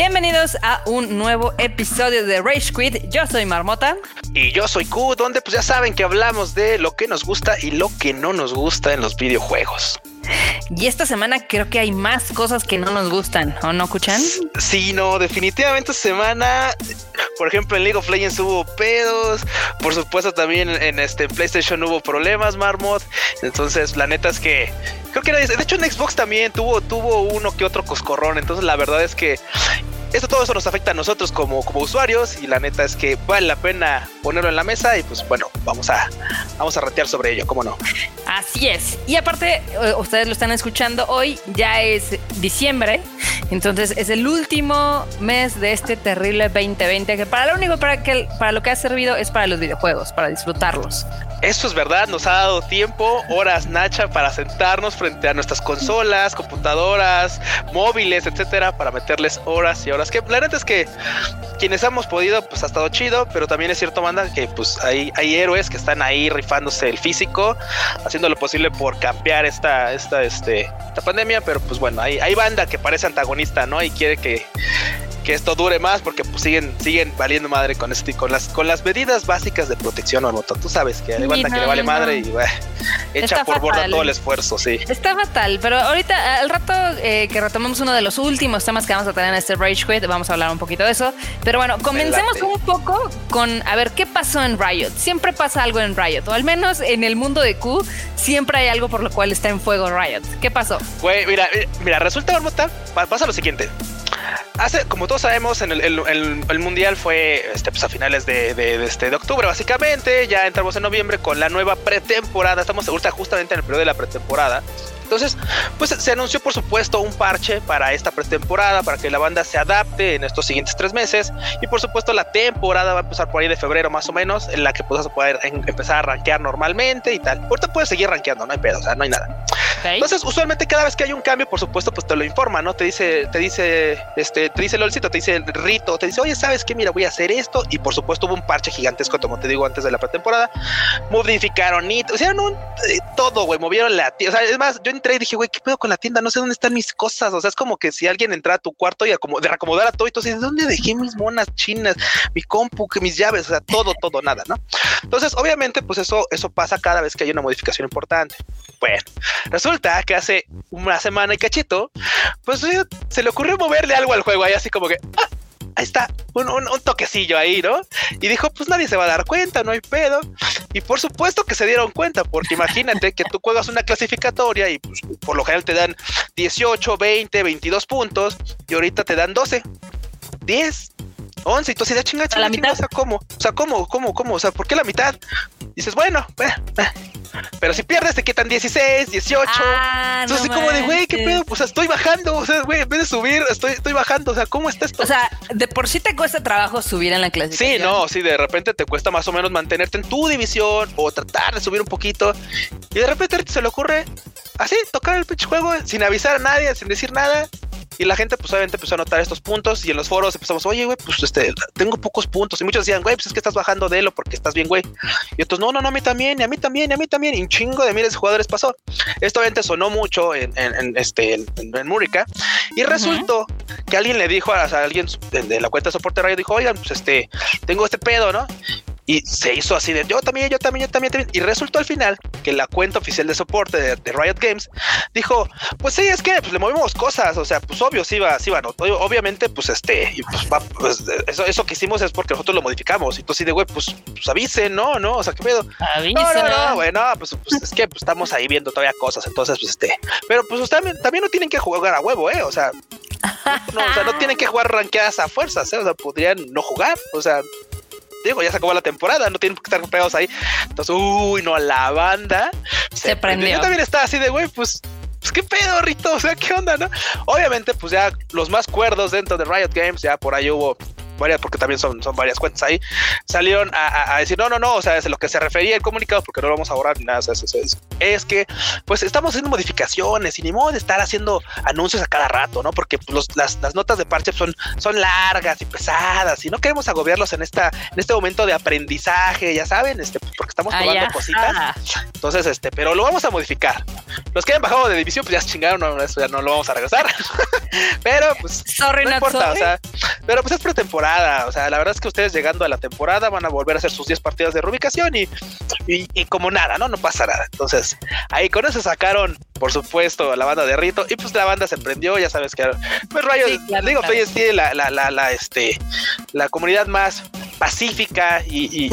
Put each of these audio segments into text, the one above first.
Bienvenidos a un nuevo episodio de Rage Quit. Yo soy Marmota. Y yo soy Q, donde pues ya saben que hablamos de lo que nos gusta y lo que no nos gusta en los videojuegos. Y esta semana creo que hay más cosas que no nos gustan, ¿o no, escuchan? Sí, no, definitivamente esta semana, por ejemplo, en League of Legends hubo pedos, por supuesto también en este PlayStation hubo problemas, Marmot. Entonces, la neta es que creo que de hecho en Xbox también tuvo tuvo uno que otro coscorrón, entonces la verdad es que esto todo eso nos afecta a nosotros como, como usuarios y la neta es que vale la pena ponerlo en la mesa y pues bueno, vamos a, vamos a ratear sobre ello, ¿cómo no? Así es. Y aparte, eh, ustedes lo están escuchando hoy, ya es diciembre, entonces es el último mes de este terrible 2020 que para lo único para, que, para lo que ha servido es para los videojuegos, para disfrutarlos. Eso es verdad, nos ha dado tiempo, horas Nacha, para sentarnos frente a nuestras consolas, computadoras, móviles, etcétera, para meterles horas y horas. Que la neta es que quienes hemos podido, pues ha estado chido, pero también es cierto, manda, que pues hay, hay héroes que están ahí rifándose el físico, haciendo lo posible por campear esta, esta, este, esta pandemia, pero pues bueno, hay, hay banda que parece antagonista, ¿no? Y quiere que que esto dure más porque pues siguen siguen valiendo madre con este con las con las medidas básicas de protección o Tú sabes que hay banda que le vale madre y echa por borda todo el esfuerzo, sí. Está fatal, pero ahorita al rato eh, que retomemos uno de los últimos temas que vamos a tener en este Rage Quit, vamos a hablar un poquito de eso. Pero bueno, comencemos un poco con a ver qué pasó en Riot. Siempre pasa algo en Riot, o al menos en el mundo de Q, siempre hay algo por lo cual está en fuego Riot. ¿Qué pasó? Güey, mira, mira, resulta, Marmota, pasa lo siguiente. Hace, como todos sabemos, en el, mundial fue este, pues, a finales este, de octubre, básicamente. Ya entramos en noviembre con la nueva pretemporada. Estamos justamente en el periodo de la pretemporada. Entonces, pues se anunció por supuesto un parche para esta pretemporada, para que la banda se adapte en estos siguientes tres meses. Y por supuesto la temporada va a empezar por ahí de febrero más o menos, en la que puedas poder empezar a rankear normalmente y tal. Ahorita puedes seguir rankeando, no hay pedo, o sea, no hay nada. Entonces, usualmente cada vez que hay un cambio, por supuesto, pues te lo informa, ¿no? Te dice, te dice, este, te dice el olcito, te dice el rito, te dice, oye, ¿sabes qué? Mira, voy a hacer esto. Y por supuesto hubo un parche gigantesco, como te digo, antes de la pretemporada. Modificaron y, sea, no, eh, todo, güey, movieron la, o sea, es más, yo entré y dije, güey, ¿qué pedo con la tienda? No sé dónde están mis cosas. O sea, es como que si alguien entra a tu cuarto y de reacomodara todo y tú dices, ¿dónde dejé mis monas chinas, mi compu, mis llaves? O sea, todo, todo, nada, ¿no? Entonces, obviamente, pues eso, eso pasa cada vez que hay una modificación importante. Bueno, resulta que hace una semana y cachito, pues se le ocurrió moverle algo al juego ahí así como que, ah, ahí está, un, toquecillo ahí, ¿no? Y dijo, pues nadie se va a dar cuenta, no hay pedo. Y por supuesto que se dieron cuenta, porque imagínate que tú juegas una clasificatoria y pues, por lo general te dan 18, 20, 22 puntos y ahorita te dan 12, 10, 11. Y tú así de chinga, chinga, chinga, o sea, ¿cómo? O sea, ¿cómo, cómo, cómo? O sea, ¿por qué la mitad? dices, bueno, eh, pero si pierdes te quitan 16, 18. Ah, Entonces, como de, güey, ¿qué pedo? O sea, estoy bajando. O sea, güey, en vez de subir, estoy, estoy bajando. O sea, ¿cómo está esto? O sea, de por sí te cuesta trabajo subir en la clasificación. Sí, no, sí, de repente te cuesta más o menos mantenerte en tu división o tratar de subir un poquito. Y de repente se le ocurre así, tocar el pinche juego sin avisar a nadie, sin decir nada. Y la gente, pues obviamente empezó a notar estos puntos y en los foros empezamos, oye, güey, pues este, tengo pocos puntos. Y muchos decían, güey, pues es que estás bajando de lo porque estás bien, güey. Y otros, no, no, no, a mí también, y a mí también, y a mí también. Y un chingo de miles de jugadores pasó. Esto obviamente sonó mucho en, en, este, en, en Múrica. Y resultó que alguien le dijo a, alguien de, la cuenta de soporte radio, dijo, oigan, pues este, tengo este pedo, ¿no? Y se hizo así de yo también, yo también, yo también, también. Y resultó al final que la cuenta oficial de soporte de, Riot Games dijo, pues sí, es que pues, le movimos cosas, o sea, pues obvio, sí va, sí va, no, obviamente, pues este, pues, pues, eso, eso que hicimos es porque nosotros lo modificamos. Y entonces, de güey, pues, pues avisen, no, no, o sea, qué pedo. Avisen. No, no, no, güey, no, pues, pues, es que pues, estamos ahí viendo todavía cosas, entonces, pues este, pero pues también, también no tienen que jugar a huevo, eh, o sea, no, o sea, no tienen que jugar ranqueadas a fuerzas, ¿eh? o sea, podrían no jugar, o sea, digo, ya se acabó la temporada, no tienen que estar pegados ahí. Entonces, uy, no, la banda se, prendió. Yo también estaba así de, güey, pues, pues qué pedo, Rito, o sea, qué onda, ¿no? Obviamente, pues ya los más cuerdos dentro de Riot Games, ya por ahí hubo varias, porque también son, son varias cuentas ahí, salieron a, decir, no, no, no, o sea, es lo que se refería el comunicado, porque no lo vamos a borrar ni nada, es, que pues estamos haciendo modificaciones y ni modo de estar haciendo anuncios a cada rato, ¿no? Porque pues, las, las, notas de parche son, son largas y pesadas y no queremos agobiarlos en, esta, en este momento de aprendizaje, ya saben, este, porque estamos ah, probando cositas. Entonces, este, pero lo vamos a modificar. Los que hayan bajado de división, pues ya se chingaron, no, eso ya no lo vamos a regresar. pero pues sorry, no importa, o sea, pero pues es pretemporada, o sea, la verdad es que ustedes llegando a la temporada van a volver a hacer sus 10 partidas de rubicación y, y, como nada, ¿no? No pasa nada. Entonces, ahí con eso sacaron, por supuesto, la banda de Rito y pues la banda se prendió, ya sabes que pues Rayo, digo, claro. tiene la, la, la, la, este, la comunidad más pacífica y,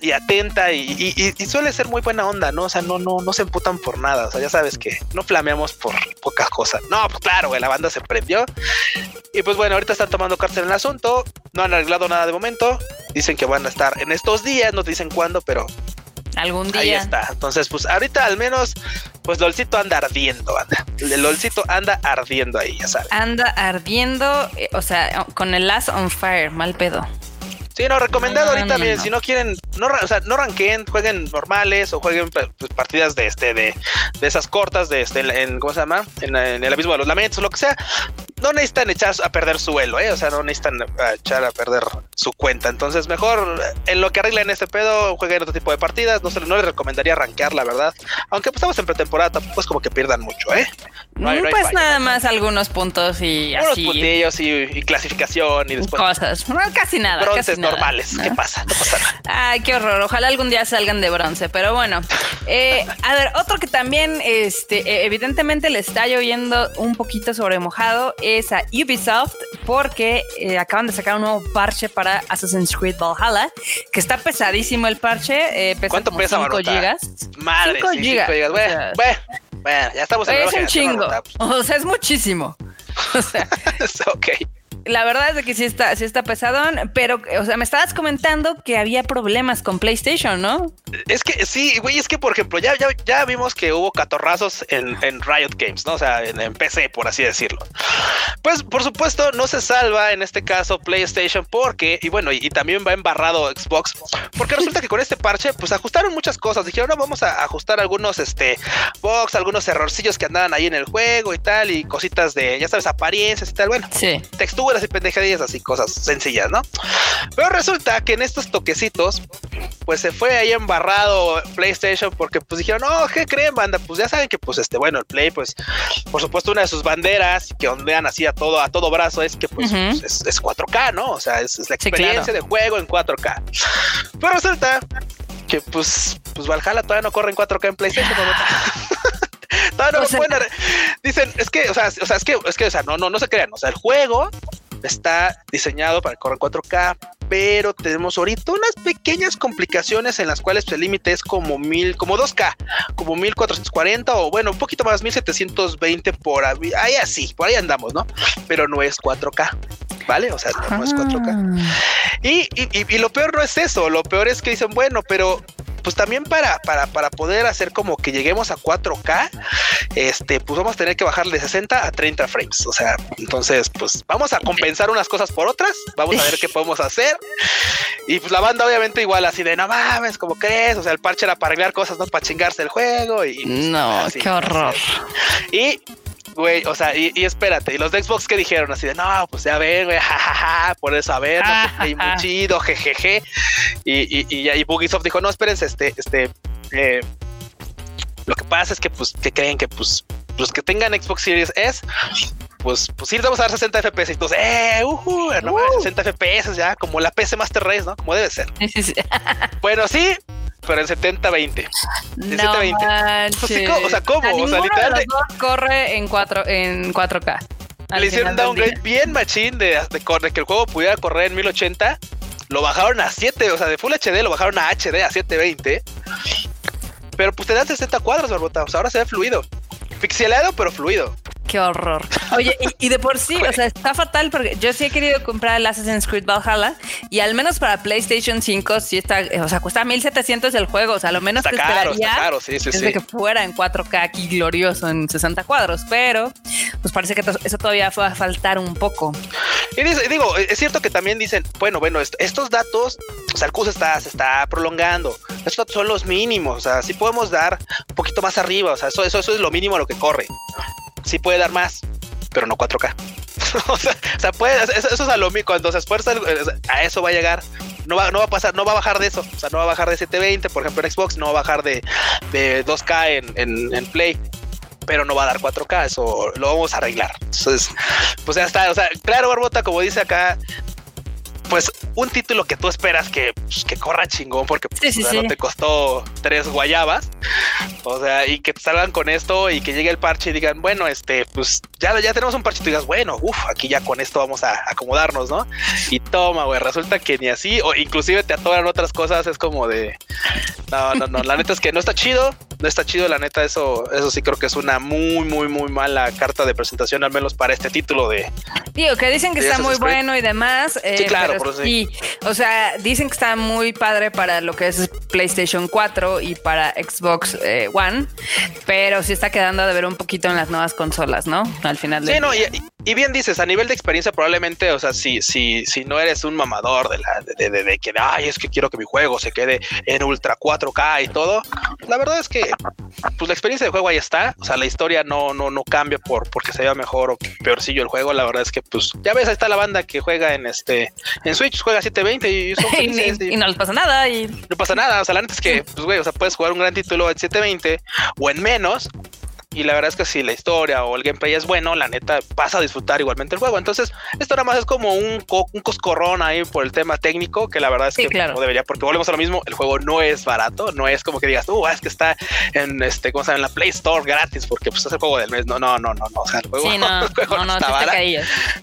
y, atenta y, suele ser muy buena onda, ¿no? O sea, no, no, no se emputan por nada. O sea, ya sabes que no flameamos por pocas cosas. No, pues claro, güey, la banda se prendió. Y pues bueno, ahorita están tomando cárcel en el asunto. No han arreglado nada de momento. Dicen que van a estar en estos días, no dicen cuándo, pero algún día. Ahí está. Entonces, pues ahorita al menos, pues LOLcito anda ardiendo, anda. El LOLcito anda ardiendo ahí, ya sabes. Anda ardiendo, eh, o sea, con el last on fire, mal pedo. Sí, no, recomendado ahorita, bien, si no quieren, no, o sea, no ranqueen, jueguen normales o jueguen pues, partidas de este, de, de esas cortas, de este, en, ¿cómo se llama? En, el abismo de los lamentos, lo que sea. No necesitan echar a perder su vuelo, ¿eh? O sea, no necesitan echar a perder su cuenta. Entonces, mejor en lo que arreglen este pedo, jueguen otro tipo de partidas. No, se, no les recomendaría rankear, la verdad. Aunque pues estamos en pretemporada, pues como que pierdan mucho, ¿eh? No pues nada más algunos puntos y Unos puntillos y, clasificación y después. Cosas. casi nada. Bronces normales. ¿Qué pasa? No pasa nada. Ay, qué horror. Ojalá algún día salgan de bronce. Pero bueno. Eh, a ver, otro que también, este, e, evidentemente le está lloviendo un poquito sobre mojado es a Ubisoft porque eh, acaban de sacar un nuevo parche para Assassin's Creed Valhalla, que está pesadísimo el parche. Eh, ¿Cuánto pesa, 5 gigas. Madre, 5 gigas. Bueno, ya estamos en Es un chingo. O sea, es muchísimo. O sea, ok la verdad es que sí está, sí está pesadón, pero, o sea, me estabas comentando que había problemas con PlayStation, ¿no? Es que sí, güey, es que, por ejemplo, ya, ya, ya vimos que hubo catorrazos en, en Riot Games, ¿no? O sea, en, PC, por así decirlo. Pues, por supuesto, no se salva en este caso PlayStation porque, y bueno, y, también va embarrado Xbox, porque resulta que con este parche, pues ajustaron muchas cosas. Dijeron, no, vamos a ajustar algunos, este, box, algunos errorcillos que andaban ahí en el juego y tal, y cositas de, ya sabes, apariencias y tal. Bueno, sí. textura y pendejadillas así, cosas sencillas, ¿no? Pero resulta que en estos toquecitos, pues se fue ahí embarrado PlayStation porque pues dijeron, no, ¿qué creen, banda? Pues ya saben que pues este, bueno, el Play, pues por supuesto una de sus banderas que ondean así a todo, a todo brazo es que pues, es, 4K, ¿no? O sea, es, la experiencia de juego en 4K. Pero resulta que pues, pues Valhalla todavía no corre en 4K en PlayStation. todavía no, o Dicen, es que, o sea, o sea, es que, es que, o sea, no, no, no se crean. O sea, el juego está diseñado para correr 4K, pero tenemos ahorita unas pequeñas complicaciones en las cuales el límite es como mil, como 2K, como 1440 o bueno, un poquito más, 1720 por ahí, así, por ahí andamos, ¿no? Pero no es 4K. ¿Vale? O sea, no, es 4K. Ah. Y, y, y, lo peor no es eso, lo peor es que dicen, bueno, pero pues también para, para, para poder hacer como que lleguemos a 4K, este, pues vamos a tener que bajar de 60 a 30 frames. O sea, entonces, pues vamos a compensar unas cosas por otras, vamos a ver qué podemos hacer. Y pues la banda, obviamente, igual así de no mames, como crees. O sea, el parche era para arreglar cosas, no para chingarse el juego. Y no, qué horror. Y Güey, o sea, y, espérate, y los de Xbox que dijeron así de no, pues ya ven, güey, jajaja, por eso a ver, no muy chido, jejeje. Y, y, y, y Bugisoft dijo, no, espérense, este, este, eh, lo que pasa es que, pues, que creen que, pues, los que tengan Xbox Series S, pues, pues sí, vamos a dar 60 FPS. Y entonces, eh, uh, no, 60 FPS ya, como la PC Master Race, ¿no? Como debe ser. bueno, sí, pero en 70-20. En 70-20. O sea, ¿cómo? O sea, literalmente. corre en, 4, en 4K. Le hicieron un downgrade bien machín de, de, de, que el juego pudiera correr en 1080. Lo bajaron a 7, o sea, de Full HD lo bajaron a HD, a 720. Pero pues te dan 60 cuadros, barbota. O sea, ahora se ve fluido. Pixelado, pero fluido. Qué horror. Oye, y, de por sí, o sea, está fatal porque yo sí he querido comprar el Assassin's Creed Valhalla y al menos para PlayStation 5 sí está, o sea, cuesta 1700 el juego, o sea, lo menos que esperaría caro, sí, sí, que fuera en 4K aquí glorioso en 60 cuadros, pero pues parece que eso todavía va a faltar un poco. Y digo, es cierto que también dicen, bueno, bueno, estos datos, o sea, el curso está, se está prolongando, estos son los mínimos, o sea, sí podemos dar un poquito más arriba, o sea, eso, eso, eso es lo mínimo a lo que corre sí puede dar más, pero no 4K. o, sea, puede, eso, es a lo mismo, cuando se esfuerza, a eso va a llegar. No va, no va a pasar, no va a bajar de eso. O sea, no va a bajar de 720, por ejemplo, en Xbox, no va a bajar de, de 2K en, en, Play. pero no va a dar 4K, eso lo vamos a arreglar. Entonces, pues ya está. O sea, claro, Barbota, como dice acá, pues un título que tú esperas que, pues, que corra chingón porque pues, no te costó tres guayabas. O sea, y que salgan con esto y que llegue el parche y digan, bueno, este, pues ya, ya tenemos un parche y tú digas, bueno, uff, aquí ya con esto vamos a acomodarnos, ¿no? Y toma, güey, resulta que ni así, o inclusive te atoran otras cosas, es como de, no, no, no, la neta es que no está chido, no está chido, la neta, eso, eso sí creo que es una muy, muy, muy mala carta de presentación, al menos para este título de... Digo, que dicen que está muy bueno y demás. Eh, sí, claro, por sí. O sea, dicen que está muy padre para lo que es PlayStation 4 y para Xbox eh, One, pero sí está quedando de ver un poquito en las nuevas consolas, ¿no? Al final. Sí, no, y, y, bien dices, a nivel de experiencia, probablemente, o sea, si, si, si no eres un mamador de la de, de, de que, ay, es que quiero que mi juego se quede en Ultra 4K y todo, la verdad es que pues la experiencia de juego ahí está. O sea, la historia no, no, no cambia por porque se vea mejor o peorcillo el juego. La verdad es que, pues, ya ves, ahí está la banda que juega en este en Switch, juega 720 y, y, no les pasa nada. Y no pasa nada. O sea, la neta es que, pues, güey, o sea, puedes jugar un gran título en 720 o en menos y la verdad es que si la historia o el gameplay es bueno, la neta vas a disfrutar igualmente el juego. Entonces, esto nada más es como un, un coscorrón ahí por el tema técnico, que la verdad es que no debería, porque volvemos a lo mismo, el juego no es barato, no es como que digas, uh, es que está en este, ¿cómo se llama? En la Play Store gratis, porque pues es el juego del mes. No, no, no, no, no. O sea, el juego, sí, no, no, no, está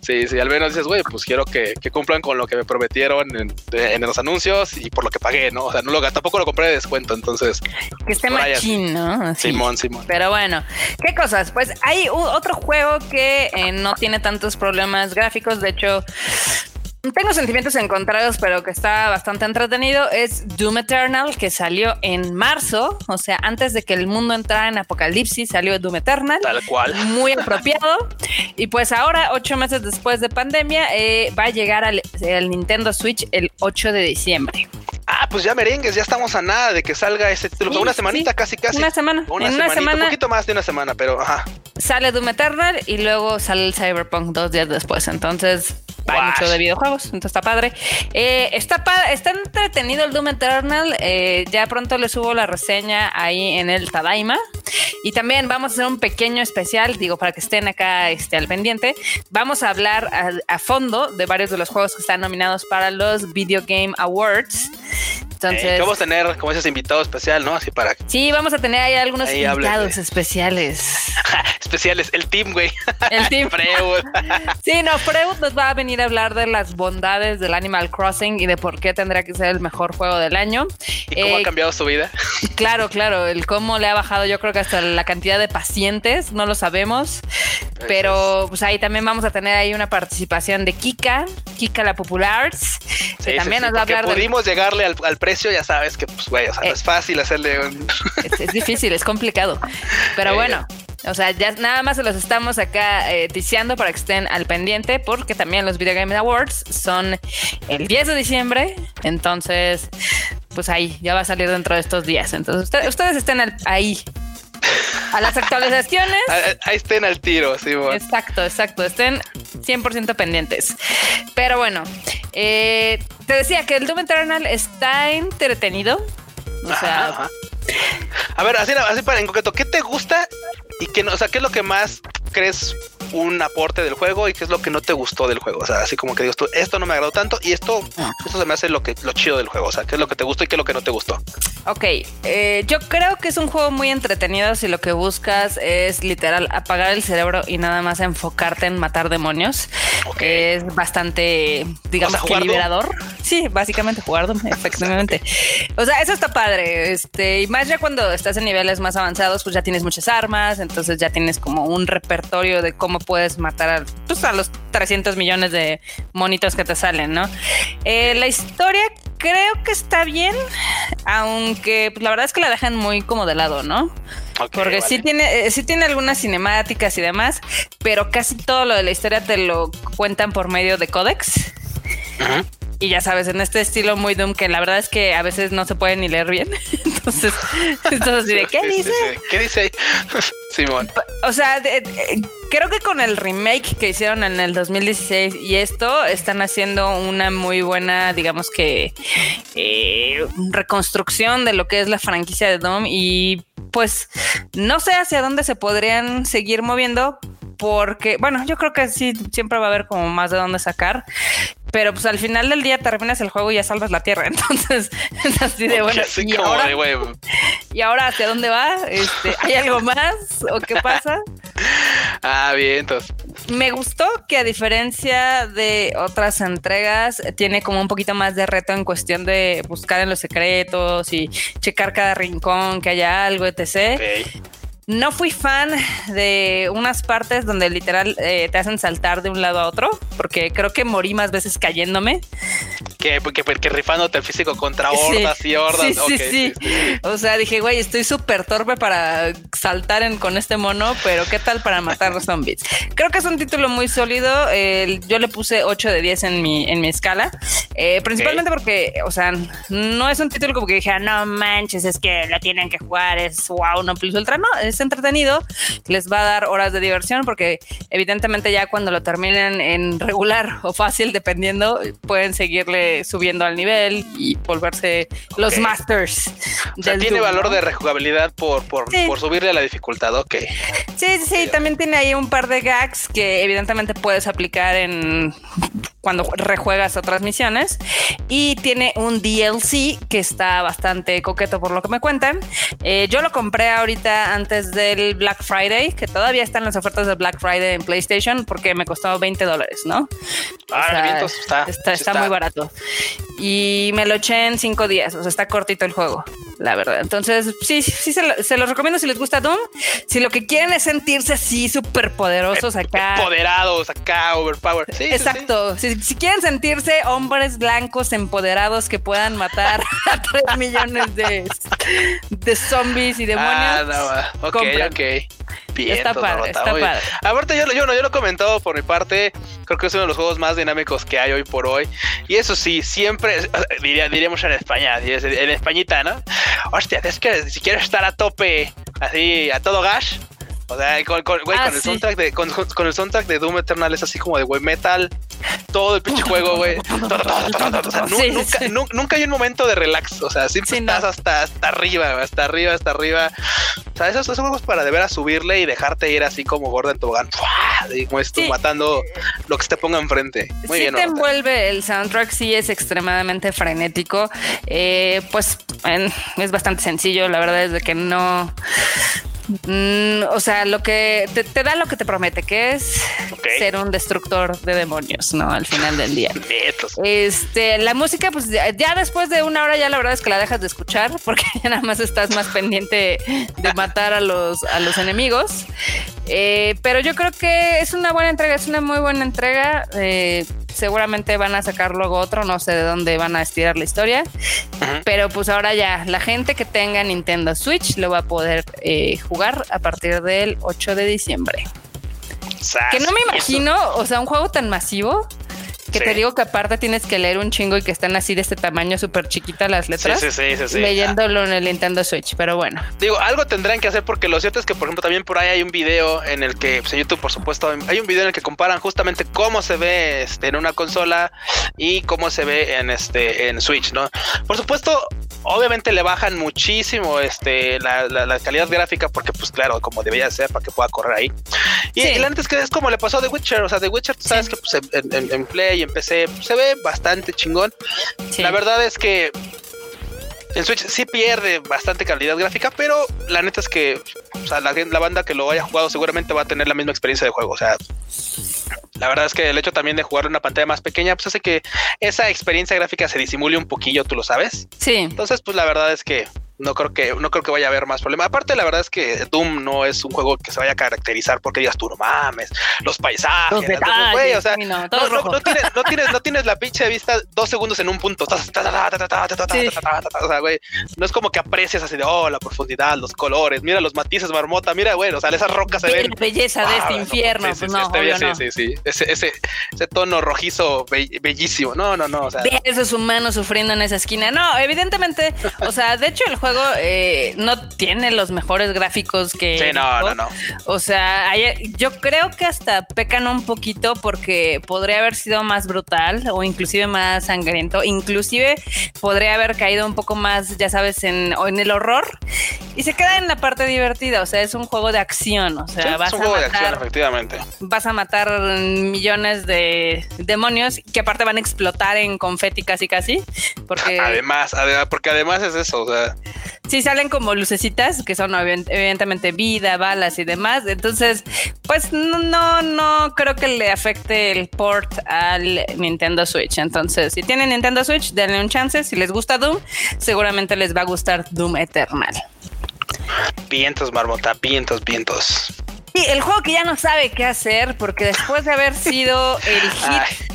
Sí, sí, al menos dices, güey, pues quiero que, que, cumplan con lo que me prometieron en, en, los anuncios y por lo que pagué, ¿no? O sea, no lo tampoco lo compré de descuento, entonces. Que esté machín, ¿no? Simón, Simón. Pero bueno, ¿Qué cosas? Pues hay otro juego que eh, no tiene tantos problemas gráficos. De hecho, tengo sentimientos encontrados, pero que está bastante entretenido. Es Doom Eternal, que salió en marzo, o sea, antes de que el mundo entrara en apocalipsis, salió Doom Eternal. Tal cual. Muy apropiado. y pues ahora, ocho meses después de pandemia, eh, va a llegar al, Nintendo Switch el 8 de diciembre. Ah, pues ya merengues, ya estamos a nada de que salga ese título. una semanita, casi, casi. Una semana. Una, una semana. Un poquito más de una semana, pero ajá. Sale Doom Eternal y luego sale el Cyberpunk dos días después. Entonces, hay mucho de videojuegos, entonces está padre. Eh, está, está entretenido el Doom Eternal. Eh, ya pronto le subo la reseña ahí en el Tadaima. Y también vamos a hacer un pequeño especial, digo, para que estén acá este, al pendiente. Vamos a hablar a, fondo de varios de los juegos que están nominados para los Video Game Awards. Entonces, vamos a tener como ese invitado especial, ¿no? Así para. Sí, vamos a tener ahí algunos invitados especiales. especiales, el team, güey. El team. Freud. sí, no, Freud nos va a venir a hablar de las bondades del Animal Crossing y de por qué tendría que ser el mejor juego del año. ¿Y cómo ha eh, cambiado su vida? Claro, claro, el cómo le ha bajado, yo creo que hasta la cantidad de pacientes, no lo sabemos. Pero pues ahí también vamos a tener ahí una participación de Kika, Kika la Populars, que también nos va a hablar pudimos llegarle al, al, precio, ya sabes que pues güey, o sea, no es eh, fácil hacerle un... es, difícil, es complicado. Pero bueno, o sea, ya nada más se los estamos acá eh, para que estén al pendiente, porque también los Video Game Awards son el 10 de diciembre. Entonces, pues ahí ya va a salir dentro de estos días. Entonces, ustedes estén ahí. A las actualizaciones. ahí estén al tiro, sí, Exacto, exacto. Estén 100% pendientes. Pero bueno, eh, te decía que el Doom Eternal está entretenido. O sea, a ver, así, así para en concreto, ¿qué te gusta y qué no? O sea, ¿qué es lo que más crees un aporte del juego y qué es lo que no te gustó del juego. O sea, así como que digo, esto no me agradó tanto y esto, esto se me hace lo que lo chido del juego. O sea, qué es lo que te gustó y qué es lo que no te gustó. Ok, eh, yo creo que es un juego muy entretenido si lo que buscas es literal apagar el cerebro y nada más enfocarte en matar demonios. Es bastante, digamos, que liberador. Sí, básicamente jugar, efectivamente. o sea, eso está padre. Este, y más ya cuando estás en niveles más avanzados, pues ya tienes muchas armas, entonces ya tienes como un repertorio de cómo puedes matar a, pues, a los 300 millones de monitos que te salen, ¿no? Eh, la historia creo que está bien, aunque pues, la verdad es que la dejan muy como de lado, ¿no? Porque sí tiene, eh, sí tiene algunas cinemáticas y demás, pero casi todo lo de la historia te lo cuentan por medio de códex. Y ya sabes, en este estilo muy Doom, que la verdad es que a veces no se puede ni leer bien. Entonces, entonces de, ¿qué dice? ¿Qué dice? Simón. O sea, creo que con el remake que hicieron en el 2016 y esto están haciendo una muy buena, digamos que, eh, reconstrucción de lo que es la franquicia de Doom y pues no sé hacia dónde se podrían seguir moviendo, porque, bueno, yo creo que sí, siempre va a haber como más de dónde sacar, pero pues al final del día terminas el juego y ya salvas la tierra. Entonces es así de bueno. ¿y, ahora, ¿Y ahora hacia dónde va? Este, ¿Hay algo más o qué pasa? Ah, bien, entonces. Me gustó que a diferencia de otras entregas, tiene como un poquito más de reto en cuestión de buscar en los secretos y checar cada rincón, que haya algo, etc. No fui fan de unas partes donde literal eh, te hacen saltar de un lado a otro, porque creo que morí más veces cayéndome. Que, que, que rifándote el físico contra hordas y hordas. Sí, sí, sí, O sea, dije, güey, estoy súper torpe para saltar en, con este mono, pero ¿qué tal para matar los zombies? Creo que es un título muy sólido. yo le puse 8 de 10 en mi, en mi escala, eh, principalmente porque, o sea, no es un título como que dije, ah, no manches, es que lo tienen que jugar, es wow, no plus ultra. No, es entretenido, les va a dar horas de diversión porque evidentemente ya cuando lo terminen en regular o fácil, dependiendo, pueden seguirle subiendo al nivel y volverse los masters. O sea, tiene valor de rejugabilidad por, por, por, subirle la dificultad, ok. Sí, sí, sí, también tiene ahí un par de gags que evidentemente puedes aplicar en cuando rejuegas otras misiones y tiene un DLC que está bastante coqueto por lo que me cuentan. Eh, yo lo compré ahorita antes del Black Friday, que todavía están las ofertas de Black Friday en PlayStation porque me costó 20 dólares, ¿no? Ah, está, está, muy barato. Y me lo eché en 5 días, o sea, está cortito el juego la verdad. Entonces, sí, sí, se, los recomiendo si les gusta Doom. Si lo que quieren es sentirse así súper poderosos acá. Empoderados acá, overpower. Sí, Exacto. Si, quieren sentirse hombres blancos empoderados que puedan matar a 3 millones de, de zombies y demonios. Ah, no, ok, ok. Bien, está padre, está padre. Aparte, yo, yo, yo lo he comentado por mi parte, creo que es uno de los juegos más dinámicos que hay hoy por hoy. Y eso sí, siempre, diría, diríamos en España, en Españita, ¿no? Hostia, es que si quieres estar a tope, así, a todo gas, o sea, con, con, güey, ah, con, el soundtrack de, con, con, el soundtrack de Doom Eternal es así como de güey metal, todo el pinche juego, güey. nunca, hay un momento de relax. O sea, siempre estás hasta, hasta arriba, hasta arriba, hasta arriba. O sea, esos, son juegos para de veras subirle y dejarte ir así como gordo en tobogán. Y como esto, matando lo que se te ponga enfrente. Muy sí bien. te envuelve el soundtrack, sí es extremadamente frenético. Eh, pues es bastante sencillo. La verdad es de que no Mm, o sea, lo que te, da lo que te promete, que es ser un destructor de demonios, ¿no? Al final del día. Este, la música, pues ya, después de una hora ya la verdad es que la dejas de escuchar porque ya nada más estás más pendiente de matar a los, a los enemigos. Eh, pero yo creo que es una buena entrega, es una muy buena entrega. Eh, seguramente van a sacar luego otro, no sé de dónde van a estirar la historia. Pero pues ahora ya, la gente que tenga Nintendo Switch lo va a poder eh, jugar a partir del 8 de diciembre. Que no me imagino, o sea, un juego tan masivo que te digo que aparte tienes que leer un chingo y que están así de este tamaño súper chiquita las letras. Sí, sí, sí, leyéndolo en el Nintendo Switch, pero bueno. Digo, algo tendrán que hacer porque lo cierto es que, por ejemplo, también por ahí hay un video en el que, pues en YouTube, por supuesto, hay un video en el que comparan justamente cómo se ve este, en una consola y cómo se ve en este en Switch, ¿no? Por supuesto, obviamente le bajan muchísimo este la, calidad gráfica porque pues claro como debería ser para que pueda correr ahí y, sí. antes que es como le pasó a The Witcher o sea The Witcher sabes que pues, en, Play y en PC pues, se ve bastante chingón la verdad es que en Switch sí pierde bastante calidad gráfica, pero la neta es que o sea, la, la, banda que lo haya jugado seguramente va a tener la misma experiencia de juego. O sea, la verdad es que el hecho también de jugar en una pantalla más pequeña, pues hace que esa experiencia gráfica se disimule un poquillo, tú lo sabes. Sí. Entonces, pues la verdad es que no creo que no creo que vaya a haber más problema. Aparte, la verdad es que Doom no es un juego que se vaya a caracterizar porque digas tú no mames, los paisajes, los detalles, o sea, no, tienes, no, tienes, no tienes la pinche vista dos segundos en un punto. O sea, güey, no es como que aprecias así de oh la profundidad, los colores, mira los matices marmota, mira, güey, o sea, esas rocas se ven. La belleza de este infierno, pues no, sí, sí, sí, ese, ese, ese tono rojizo bellísimo. No, no, no. O sea, esos humanos sufriendo en esa esquina. No, evidentemente, o sea, de hecho, el juego juego eh, no tiene los mejores gráficos que. Sí, no, no, no. O sea, yo creo que hasta pecan un poquito porque podría haber sido más brutal o inclusive más sangriento. Inclusive podría haber caído un poco más, ya sabes, en, en el horror. Y se queda en la parte divertida. O sea, es un juego de acción. O sea, vas es un a juego matar, de acción, efectivamente. Vas a matar millones de demonios que aparte van a explotar en confeti casi casi. Porque además, porque además es eso. O sea, sí salen como lucecitas que son evidentemente vida, balas y demás. Entonces, pues no, no creo que le afecte el port al Nintendo Switch. Entonces, si tienen Nintendo Switch, denle un chance. Si les gusta Doom, seguramente les va a gustar Doom Eternal. Vientos, marmota, vientos, vientos. Y el juego que ya no sabe qué hacer, porque después de haber sido el hit,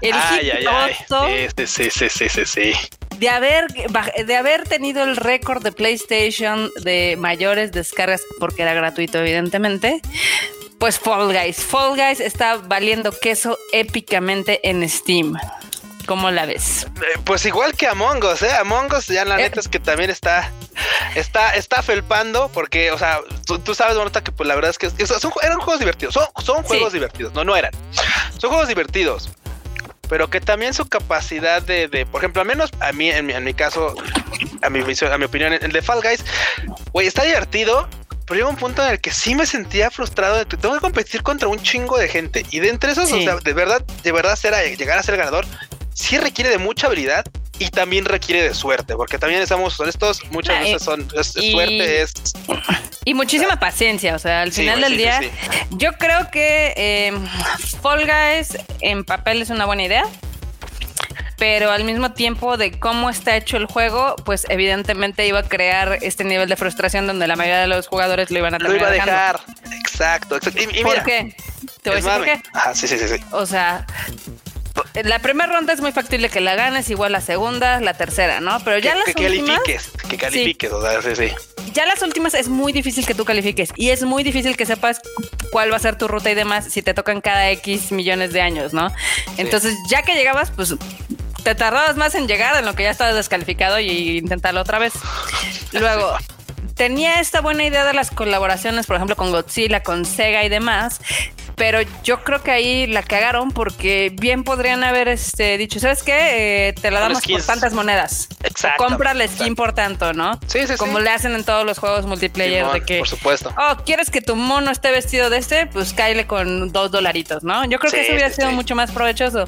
el hit Sí, sí, sí, sí, sí de haber, de haber tenido el récord de PlayStation de mayores descargas, porque era gratuito, evidentemente, pues Fall Guys. Fall Guys está valiendo queso épicamente en Steam. ¿Cómo la ves? Eh, pues igual que Among Us, ¿eh? Among Us ya la eh. neta es que también está, está, está felpando porque, o sea, tú, sabes, Marta, que pues la verdad es que son, eran juegos divertidos, son, son juegos divertidos, no, no eran. Son juegos divertidos pero que también su capacidad de, de por ejemplo, al menos a mí, en mi, en mi caso, a mi, a mi opinión, el de Fall Guys, güey, está divertido, pero llega un punto en el que sí me sentía frustrado de que tengo que competir contra un chingo de gente. Y de entre esos, o sea, de verdad, de verdad ser llegar a ser ganador, sí requiere de mucha habilidad y también requiere de suerte, porque también estamos honestos, muchas ah, veces son suerte es y muchísima paciencia, o sea, al final del día, yo creo que eh, Fall Guys en papel es una buena idea pero al mismo tiempo de cómo está hecho el juego, pues evidentemente iba a crear este nivel de frustración donde la mayoría de los jugadores lo iban a Lo iba a dejar, exacto, exacto. Y, ¿Por qué? ¿Te voy a decir por qué? Ajá, sí, sí, sí. O sea, la primera ronda es muy factible que la ganes, igual la segunda, la tercera, ¿no? Pero ya que, las que califiques, que califiques, o sea, sí, sí. Ya las últimas es muy difícil que tú califiques y es muy difícil que sepas cuál va a ser tu ruta y demás si te tocan cada X millones de años, ¿no? Entonces, ya que llegabas, pues te tardabas más en llegar en lo que ya estabas descalificado y intentarlo otra vez. Luego, tenía esta buena idea de las colaboraciones, por ejemplo, con Godzilla, con Sega y demás, pero yo creo que ahí la cagaron porque bien podrían haber este, dicho, ¿sabes qué? Eh, te la damos por tantas monedas. Exacto. Compra la skin por tanto, ¿no? Sí, sí, Como le hacen en todos los juegos multiplayer de que... Por supuesto. Oh, ¿quieres que tu mono esté vestido de este? Pues cáile con dos dolaritos, ¿no? Yo creo que eso hubiera sido mucho más provechoso.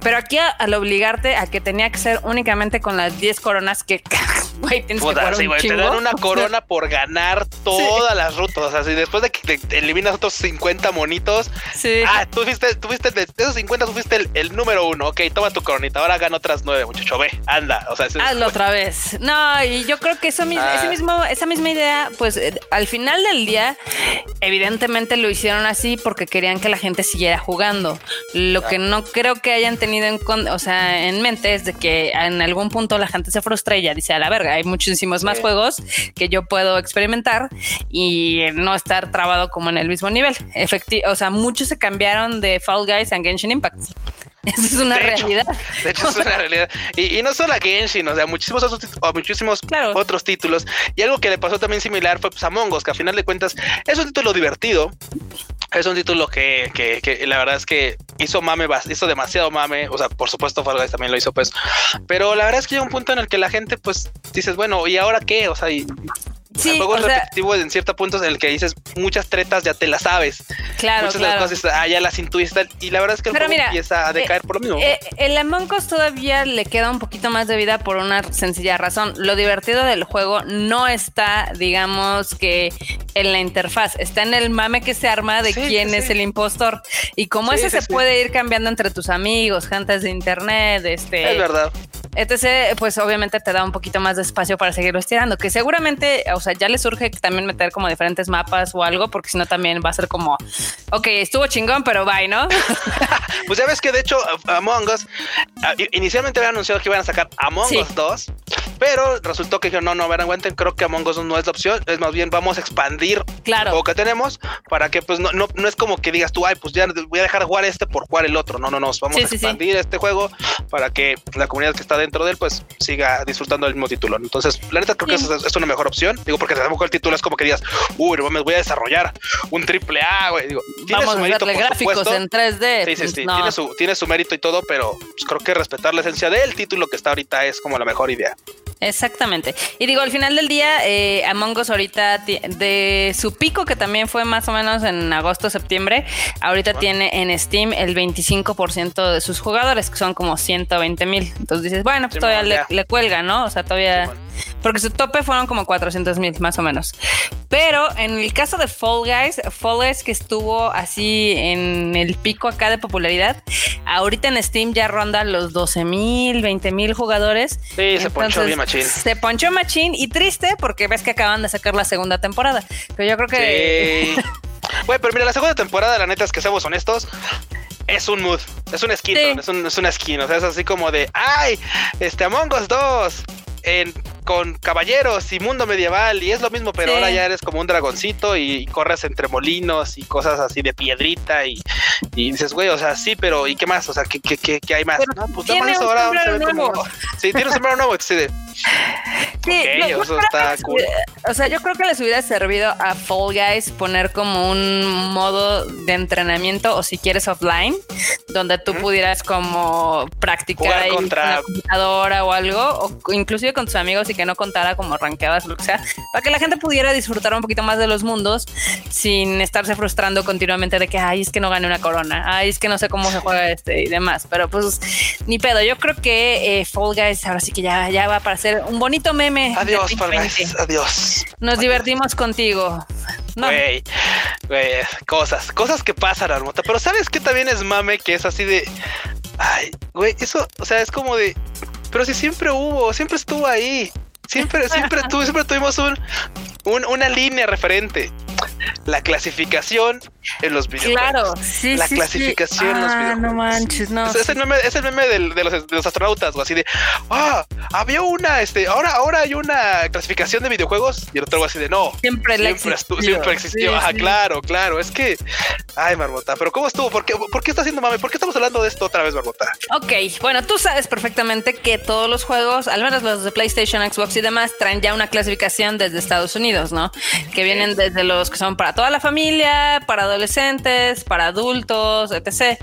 Pero aquí al obligarte a que tenía que ser únicamente con las 10 coronas que... Güey, tienes que sí, te dan una corona por ganar todas las rutas. O sea, si después de que te eliminas otros 50 monitos, Sí. Ah, tú fuiste, tú fuiste de esos 50, tú fuiste el, número uno. Ok, toma tu coronita. Ahora gana otras nueve, muchacho. Ve, anda. O sea, Hazlo otra vez. No, y yo creo que eso mismo, ah. ese mismo, esa misma idea, pues eh, al final del día, evidentemente lo hicieron así porque querían que la gente siguiera jugando. Lo que no creo que hayan tenido en, o sea, en mente es de que en algún punto la gente se frustra y ya dice a la verga, hay muchísimos más juegos que yo puedo experimentar y no estar trabado como en el mismo nivel. Efectivo, o sea, muchos se cambiaron de Fall Guys a Genshin Impact. Eso es una realidad. de hecho, es una realidad. Y, no solo a Genshin, o sea, muchísimos otros, muchísimos otros títulos. Y algo que le pasó también similar fue pues, a Mongos, que a final de cuentas es un título divertido. Es un título que, que, que, la verdad es que hizo mame, hizo demasiado mame. O sea, por supuesto, Fall Guys también lo hizo, pues. Pero la verdad es que llega un punto en el que la gente, pues, dices, bueno, ¿y ahora qué? O sea, y Sí, el juego es repetitivo en ciertos puntos en el que dices muchas tretas ya te las sabes. Claro, muchas claro. cosas ah, ya las y la verdad es que el juego empieza a decaer por lo mismo. Eh, el Among Us todavía le queda un poquito más de vida por una sencilla razón. Lo divertido del juego no está, digamos que en la interfaz, está en el mame que se arma de quién es el impostor. Y como ese se puede ir cambiando entre tus amigos, gentes de internet, este. Es verdad. Etc., pues obviamente te da un poquito más de espacio para seguirlo estirando, que seguramente, o sea, ya le surge también meter como diferentes mapas o algo, porque si no también va a ser como, ok, estuvo chingón, pero bye, ¿no? pues ya ves que de hecho Among Us, inicialmente había anunciado que iban a sacar Among Us 2 pero resultó que dijeron, no, no, verán, creo que Among Us no es la opción, es más bien vamos a expandir claro. lo que tenemos para que pues no, no, no, es como que digas tú, ay, pues ya voy a dejar jugar este por jugar el otro, no, no, no, vamos a expandir este juego para que la comunidad que está dentro de él pues siga disfrutando del mismo título. Entonces, la neta creo que es, es, una mejor opción, digo, porque tampoco el título es como que digas, uy, me voy a desarrollar un triple A, güey, digo, tiene vamos su mérito, a gráficos en 3D. Sí, sí, sí, tiene, su, tiene su mérito y todo, pero pues, creo que respetar la esencia del título que está ahorita es como la mejor idea. Exactamente. Y digo, al final del día, eh, Among Us ahorita de su pico, que también fue más o menos en agosto, septiembre, ahorita tiene en Steam el 25% de sus jugadores, que son como 120 mil. Entonces dices, bueno, pues todavía le, cuelga, ¿no? O sea, todavía... porque su tope fueron como 400 mil, más o menos. Pero en el caso de Fall Guys, Fall Guys que estuvo así en el pico acá de popularidad, ahorita en Steam ya ronda los 12 mil, 20 mil jugadores. Sí, se ponchó bien machín. Se ponchó machín y triste porque ves que acaban de sacar la segunda temporada. Pero yo creo que... Sí. Güey, pero mira, la segunda temporada, la neta es que seamos honestos, es un mood, es un skin, es, un, es una skin, o sea, es así como de, ay, este Among Us 2 en con caballeros y mundo medieval y es lo mismo, pero ahora ya eres como un dragoncito y, corres entre molinos y cosas así de piedrita y, dices, güey, o sea, sí, pero ¿y qué más? O sea, ¿qué, qué, qué, hay más? no, pues tiene eso ahora se ve como... Sí, tiene un sombrero nuevo, sí, de... Sí, o, sea, está cool. o sea, yo creo que les hubiera servido a Fall Guys poner como un modo de entrenamiento o si quieres offline, donde tú pudieras como practicar ahí contra... computadora o algo, o inclusive con tus amigos y que no contara como ranqueadas o lo que sea, para que la gente pudiera disfrutar un poquito más de los mundos sin estarse frustrando continuamente de que, ay, es que no gane una corona, ay, es que no sé cómo se juega este y demás. Pero pues ni pedo, yo creo que eh, Fall Guys ahora sí que ya, ya va para ser un bonito meme. Adiós, Fall Guys, adiós. Nos divertimos contigo. Güey, güey, cosas, cosas que pasan, Armota. Pero ¿sabes qué también es mame? Que es así de. Ay, güey, eso, o sea, es como de. Pero si siempre hubo, siempre estuvo ahí. Siempre, siempre, tu, siempre tuvimos un, una línea referente. La clasificación en los videojuegos. Claro, sí, La clasificación en los ah, videojuegos. No manches, no. Es, el meme, es el meme de, los, astronautas, o así de, ah, había una, este, ahora, ahora hay una clasificación de videojuegos y el otro así de, no. Siempre, siempre, existió. siempre existió. Ajá, claro, claro. Es que, ay, Marmota, pero ¿cómo estuvo? ¿Por qué, ¿Por qué está haciendo mame? ¿Por qué estamos hablando de esto otra vez, Marmota? Ok, bueno, tú sabes perfectamente que todos los juegos, al menos los de PlayStation, Xbox y demás, traen ya una clasificación desde Estados Unidos, ¿no? Que vienen desde los que son para toda la familia, para adolescentes, para adultos, etc.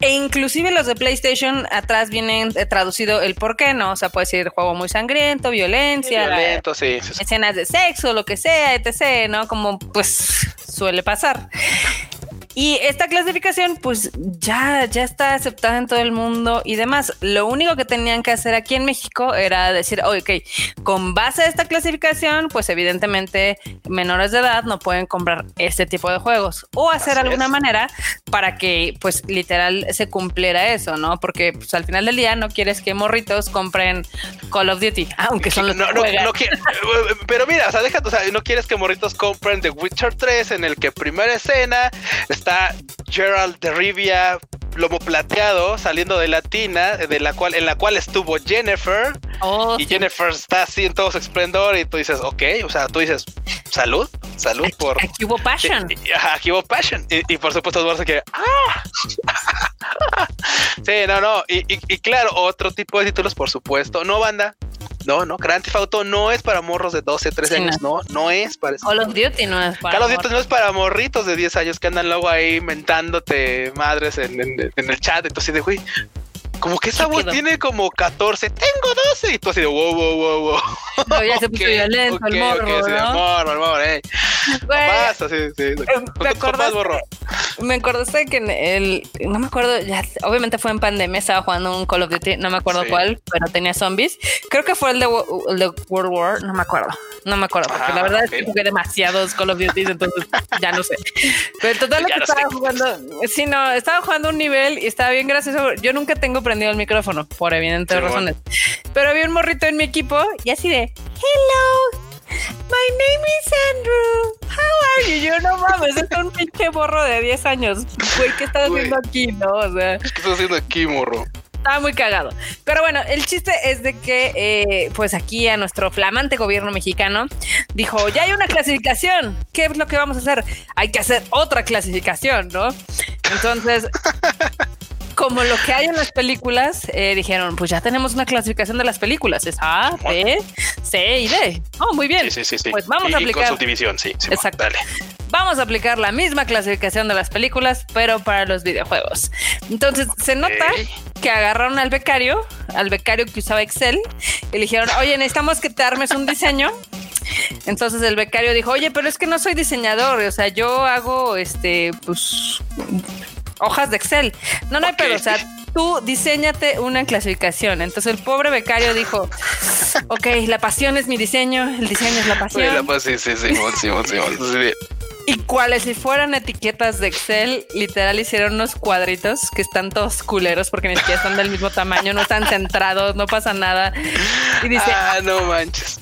E inclusive los de PlayStation atrás vienen traducido el por qué, ¿no? O sea, puede ser juego muy sangriento, violencia, Violento, sí, escenas de sexo, lo que sea, etc., ¿no? Como pues suele pasar. Y esta clasificación, pues ya, ya está aceptada en todo el mundo y demás. Lo único que tenían que hacer aquí en México era decir, ok, con base a esta clasificación, pues evidentemente menores de edad no pueden comprar este tipo de juegos o hacer alguna manera para que, pues literal, se cumpliera eso, ¿no? Porque pues, al final del día no quieres que morritos compren Call of Duty, aunque son los no, no, no Pero mira, o sea, déjate, o sea, no quieres que morritos compren The Witcher 3 en el que primera escena está está Gerald de Rivia, lomo plateado, saliendo de la tina, de la cual, en la cual estuvo Jennifer. Oh, y Jennifer está así en todo su esplendor. Y tú dices, ok, o sea, tú dices, salud, salud por. Aquí hubo passion. aquí hubo passion. Y, por supuesto, Eduardo que. ¡Ah! sí, no, no. Y, y claro, otro tipo de títulos, por supuesto. No, banda. No, no, Grand Theft Auto no es para morros de 12, 13 años, no. no, es para eso. Call of Duty no es para Call of Duty no es para morritos de 10 años que andan luego ahí mentándote madres en, en, en el chat, entonces de güey, como que esa voz tiene como 14. Tengo 12. Y tú así de wow, wow, wow, wow. No, ya se puso violento el morro, okay, ¿no? Sí, morro, el morro, eh. Pasa, sí, sí. Eh, me acordaste, me acordaste que en el, no me acuerdo, ya, obviamente fue en pandemia, estaba jugando un Call of Duty, no me acuerdo cuál, pero tenía zombies. Creo que fue el de, el de World War, no me acuerdo. No me acuerdo, porque la ah, verdad es que jugué demasiados Call of Duty, entonces ya no sé. Pero total lo que estaba jugando, sí, no, estaba jugando un nivel y estaba bien gracioso. Yo nunca tengo prendido el micrófono, por evidentes razones. Pero había un morrito en mi equipo y así de, hello, My name is Andrew. How are you? Yo no mames, es un pinche morro de 10 años. Güey, ¿qué estás haciendo aquí? No, o sea. ¿Qué estás haciendo aquí, morro? estaba muy cagado. Pero bueno, el chiste es de que, eh, pues aquí a nuestro flamante gobierno mexicano dijo, ya hay una clasificación, ¿qué es lo que vamos a hacer? Hay que hacer otra clasificación, ¿no? Entonces, como lo que hay en las películas, eh, dijeron, pues ya tenemos una clasificación de las películas, es A, B, C y D. Oh, muy bien. Sí, sí, sí. Pues vamos a aplicar. con subdivisión, sí. Exacto. Dale. Vamos a aplicar la misma clasificación de las películas, pero para los videojuegos. Entonces, se nota que agarraron al becario, al becario que usaba Excel, y le dijeron, oye, necesitamos que te armes un diseño entonces el becario dijo, oye, pero es que no soy diseñador, o sea, yo hago este, pues, hojas de Excel. No, no hay pero, o sea, tú diseñate una clasificación. Entonces el pobre becario dijo, ok, la pasión es mi diseño, el diseño es la pasión. sí, sí, sí, sí, sí, Y cuáles si fueran etiquetas de Excel, literal hicieron unos cuadritos que están todos culeros porque ni siquiera están del mismo tamaño, no están centrados, no pasa nada. Y dice, ah, no manches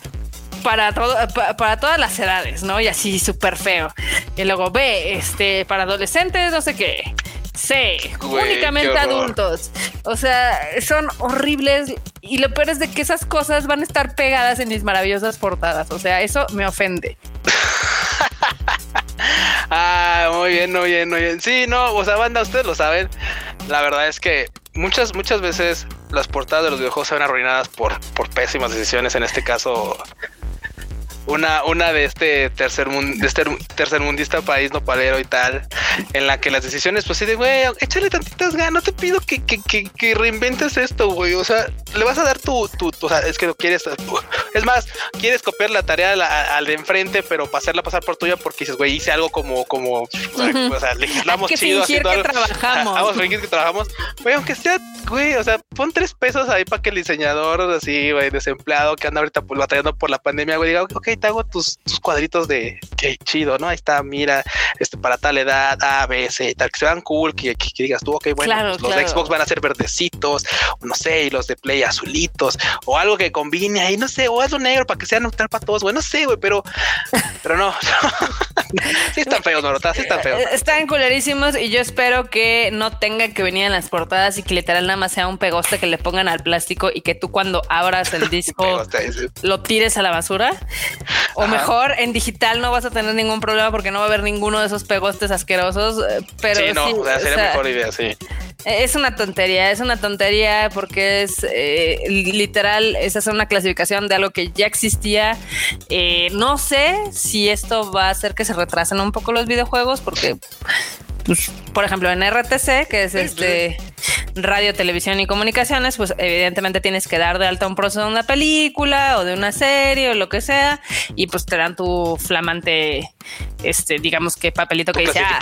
para, todo, para, todas las edades, ¿no? Y así súper feo. Y luego B, este, para adolescentes, no sé qué. C, únicamente adultos. O sea, son horribles. Y lo peor es de que esas cosas van a estar pegadas en mis maravillosas portadas. O sea, eso me ofende. ah, muy bien, muy bien, muy bien. Sí, no, o sea, banda, ustedes lo saben. La verdad es que muchas, muchas veces las portadas de los videojuegos se ven arruinadas por, por pésimas decisiones. En este caso, una, una de este tercer de este tercer mundista país nopalero y tal, en la que las decisiones, pues sí de güey, échale tantitas ganas, no te pido que, que, que, reinventes esto, güey. O sea, le vas a dar tu, tu, o sea, es que no quieres, es más, quieres copiar la tarea al, de enfrente, pero para hacerla pasar por tuya porque dices, güey, hice algo como, como, o sea, legislamos chido haciendo que trabajamos. Vamos fingir que trabajamos. Güey, aunque sea, güey, o sea, pon tres pesos ahí para que el diseñador, así, güey, desempleado que anda ahorita pues, batallando por la pandemia, güey, diga, ok, te hago tus, tus cuadritos de que chido, ¿no? Ahí está, mira, este para tal edad, A, B, C, tal, que se vean cool, que, que, digas tú, ok, bueno, pues, los de Xbox van a ser verdecitos, no sé, y los de Play azulitos, o algo que combine ahí, no sé, o algo negro para que sea neutral para todos, güey, no sé, güey, pero, pero no, sí están feos, Norota, sí están feos. Están culerísimos y yo espero que no tenga que venir en las portadas y que literal nada más sea un pegoste que le pongan al plástico y que tú cuando abras el disco lo tires a la basura. O mejor, en digital no vas a tener ningún problema porque no va a haber ninguno de esos pegostes asquerosos. Eh, pero sí, no, sería mejor idea, sí. Es una tontería, es una tontería porque es eh, literal, es hacer una clasificación de algo que ya existía. Eh, no sé si esto va a hacer que se retrasen un poco los videojuegos porque pues, por ejemplo, en RTC, que es este radio, televisión y comunicaciones, pues evidentemente tienes que dar de alta un proceso de una película o de una serie o lo que sea, y pues te dan tu flamante, este, digamos que papelito que dice, ah,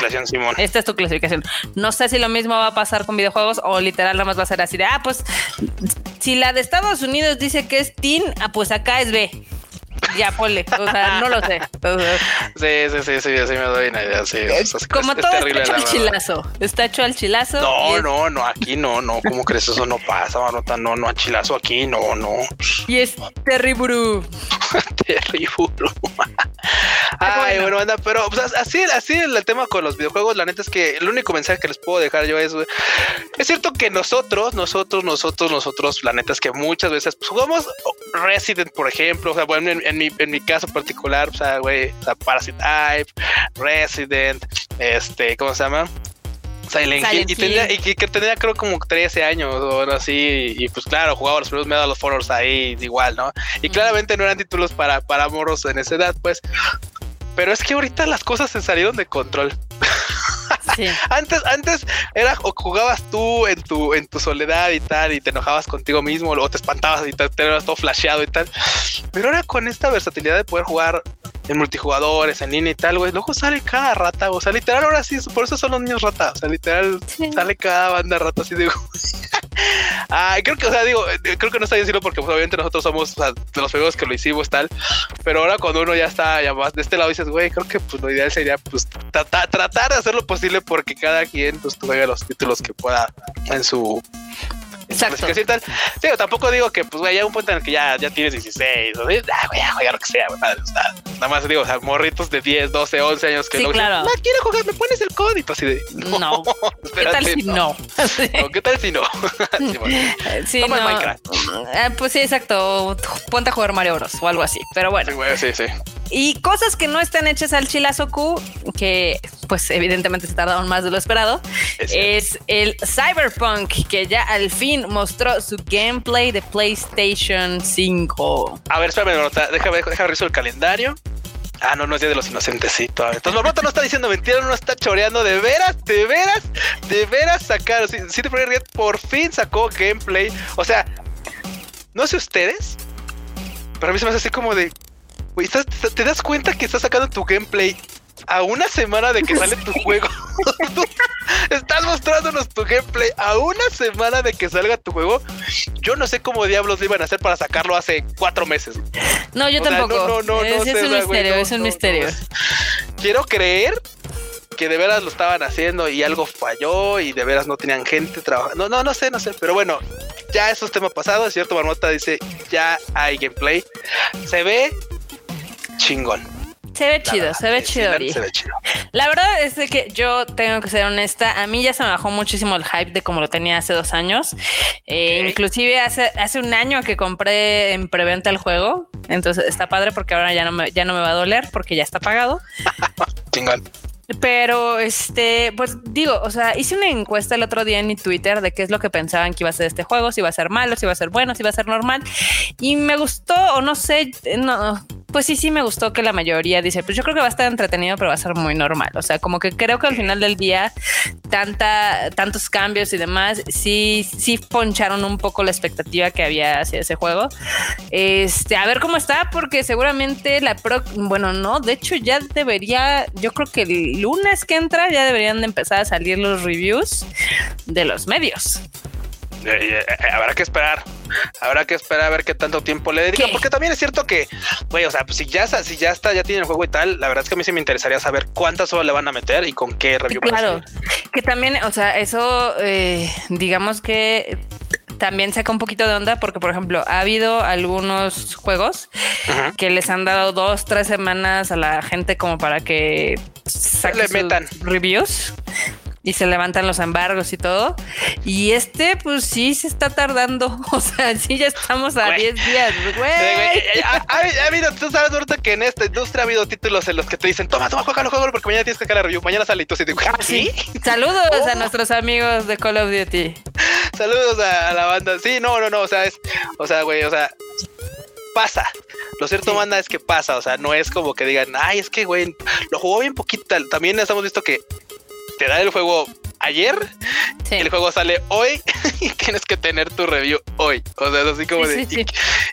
esta es tu clasificación. No sé si lo mismo va a pasar con videojuegos o literal nada más va a ser así de, ah, pues si la de Estados Unidos dice que es teen, ah, pues acá es B ya ponle, o sea, no lo sé. sí, sí, sí, sí, así me doy una idea, sí. Como todo está hecho al chilazo, está hecho al chilazo. No, no, no, aquí no, no, ¿cómo crees? Eso no pasa, Marota, no, no, a chilazo aquí, no, no. Y es terrible. terrible. Ay, bueno, anda, pero así, así el tema con los videojuegos, la neta es que el único mensaje que les puedo dejar yo es, es cierto que nosotros, nosotros, nosotros, nosotros, la neta es que muchas veces pues, jugamos Resident, por ejemplo, o sea, bueno, en, en, mi, en mi caso particular, o sea, güey, o sea, Parasite Resident, este, ¿cómo se llama? Silent, Hill. Y, tenía, y que, tenía creo como 13 años o algo así. Y, pues claro, jugaba los primeros Medal of Honors ahí igual, ¿no? Y claramente no eran títulos para, para moros en esa edad, pues. Pero es que ahorita las cosas se salieron de control. antes, antes era o jugabas tú en tu, en tu soledad y tal, y te enojabas contigo mismo, o te espantabas y te, te todo flasheado y tal. Pero ahora con esta versatilidad de poder jugar en multijugadores, en línea y tal, güey, luego sale cada rata, o sea, literal, ahora sí, por eso son los niños rata, o sea, literal, sale cada banda rata así de. ah, creo que, o sea, digo, eh, creo que no está bien decirlo porque pues, obviamente nosotros somos de los juegos que lo hicimos tal, pero ahora cuando uno ya está ya más de este lado dices, güey, creo que pues lo ideal sería pues tratar de hacer lo posible porque cada quien pues juegue los títulos que pueda en su Exacto. Tal. Sí, tampoco digo que, pues, güey, ya un punto en el que ya, ya tienes 16, o sea, ah, güey, a jugar lo que sea, güey, nada más digo, o sea, morritos de 10, 12, 11 años que sí, luego claro. dicen, quiero jugar, me pones el código, así de, no, no. ¿qué tal si no? no? ¿Qué tal si no? sí, bueno. sí no. Minecraft. Eh, pues sí, exacto, ponte a jugar Mario Bros o algo así, pero bueno. Sí, güey, sí, sí. Y cosas que no están hechas al chilazo Q, que pues evidentemente se tardaron más de lo esperado, es, es, el Cyberpunk, que ya al fin mostró su gameplay de PlayStation 5. A ver, espérame, déjame, déjame revisar el calendario. Ah, no, no es Día de los Inocentes, sí, todavía. Entonces, Marmota no está diciendo mentira, no está choreando. De veras, de veras, de veras sacaron. CD Projekt Red por fin sacó gameplay. O sea, no sé ustedes, pero a mí se me hace así como de, ¿te das cuenta que estás sacando tu gameplay a una semana de que sale tu juego? estás mostrándonos tu gameplay a una semana de que salga tu juego. Yo no sé cómo diablos iban a hacer para sacarlo hace cuatro meses. No, yo tampoco. no, no, no, es, es un misterio, es un misterio. Quiero creer que de veras lo estaban haciendo y algo falló y de veras no tenían gente trabajando. No, no, no sé, no sé, pero bueno, ya eso es tema pasado, es cierto, Marmota dice, ya hay gameplay. Se ve chingón. Se ve chido, se ve chido, se ve chido. La verdad es que yo tengo que ser honesta. A mí ya se me bajó muchísimo el hype de como lo tenía hace dos años. Eh, inclusive hace, hace un año que compré en preventa el juego. Entonces está padre porque ahora ya no me, ya no me va a doler porque ya está pagado. Chingón. Pero, este, pues digo, o sea, hice una encuesta el otro día en mi Twitter de qué es lo que pensaban que iba a ser este juego, si iba a ser malo, si iba a ser bueno, si iba a ser normal. Y me gustó, o no sé, no, pues sí, sí me gustó que la mayoría dice, pues yo creo que va a estar entretenido, pero va a ser muy normal. O sea, como que creo que al final del día, tanta, tantos cambios y demás, sí, sí poncharon un poco la expectativa que había hacia ese juego. Este, a ver cómo está, porque seguramente la pro, bueno, no, de hecho ya debería, yo creo que el lunes que entra ya deberían de empezar a salir los reviews de los medios. Eh, eh, eh, habrá que esperar. Habrá que esperar a ver qué tanto tiempo le dedican, porque también es cierto que, güey, o sea, pues si ya, si ya está, ya tiene el juego y tal, la verdad es que a mí sí me interesaría saber cuántas horas le van a meter y con qué review. Claro, que también, o sea, eso, digamos que también saca un poquito de onda porque, por ejemplo, ha habido algunos juegos que les han dado dos, tres semanas a la gente como para que le metan. reviews y se levantan los embargos y todo. Y este, pues sí se está tardando. O sea, sí ya estamos a 10 días, güey. Ha, habido, tú sabes, ahorita que en esta industria ha habido títulos en los que te dicen, toma, toma, juega, juega, porque mañana tienes que sacar la review. Mañana sale y tú dices, ¿Ah, ¿sí? Saludos a nuestros amigos de Call of Duty. Saludos a, la banda. Sí, no, no, no. O sea, es, o sea, güey, o sea, pasa. Lo cierto, manda es que pasa. O sea, no es como que digan, ay, es que, güey, lo jugó bien poquito. También hemos visto que te el juego ayer, el juego sale hoy y tienes que tener tu review hoy. O sea, es así como de.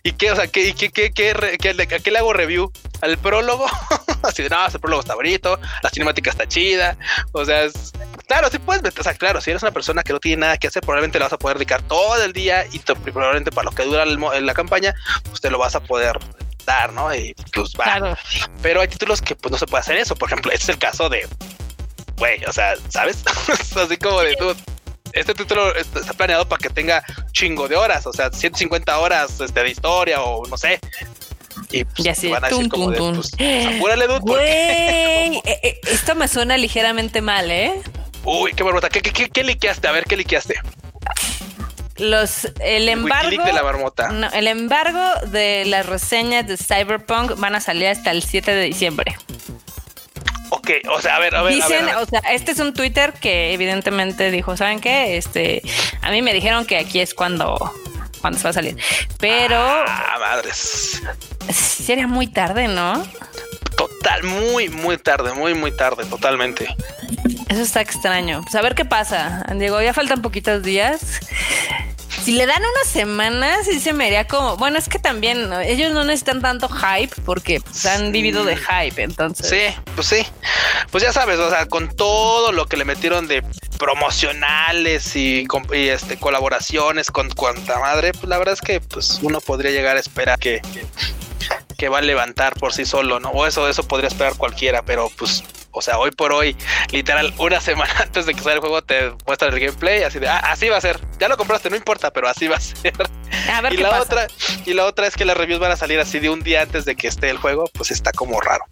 y, qué, o sea, qué, qué, qué, qué, a qué le hago review? ¿Al prólogo? así de no, el prólogo está bonito, la cinemática está chida. O sea, es, claro, sí puedes O sea, claro, si eres una persona que no tiene nada que hacer, probablemente le vas a poder dedicar todo el día y probablemente para lo que dura la campaña, pues te lo vas a poder dar, ¿no? Y pues va. Pero hay títulos que pues no se puede hacer eso. Por ejemplo, este es el caso de güey, o sea, ¿sabes? Así como de tú. Este título está planeado para que tenga chingo de horas, o sea, 150 horas este, de historia o no sé. Y pues, ya sí, van a decir como de, pues, apúrale, dude. Güey, eh, eh, esto me suena ligeramente mal, ¿eh? Uy, qué barbota. ¿Qué, qué, qué, qué liqueaste? A ver, ¿qué liqueaste? Los, el embargo, de la marmota. No, el embargo de las reseñas de Cyberpunk van a salir hasta el 7 de diciembre. Ok, o sea, a ver, a ver. Dicen, a ver, o sea, este es un Twitter que evidentemente dijo, ¿saben qué? Este, a mí me dijeron que aquí es cuando, cuando se va a salir. Pero. Ah, madres. Sería muy tarde, ¿no? Total, muy, muy tarde, muy, muy tarde, totalmente. Eso está extraño. Pues a ver qué pasa. Diego, ya faltan poquitos días. Si le dan una semana, sí se me haría como. Bueno, es que también ellos no necesitan tanto hype porque pues, han vivido de hype, entonces. Sí, pues sí. Pues ya sabes, o sea, con todo lo que le metieron de promocionales y, este colaboraciones con cuanta madre, pues la verdad es que pues uno podría llegar a esperar que, que va a levantar por sí solo, ¿no? O eso, eso podría esperar cualquiera, pero pues O sea, hoy por hoy, literal, una semana antes de que salga el juego, te muestran el gameplay, así de, ah, así va a ser. Ya lo compraste, no importa, pero así va a ser. A ver y qué la pasa. otra, y la otra es que las reviews van a salir así de un día antes de que esté el juego, pues está como raro.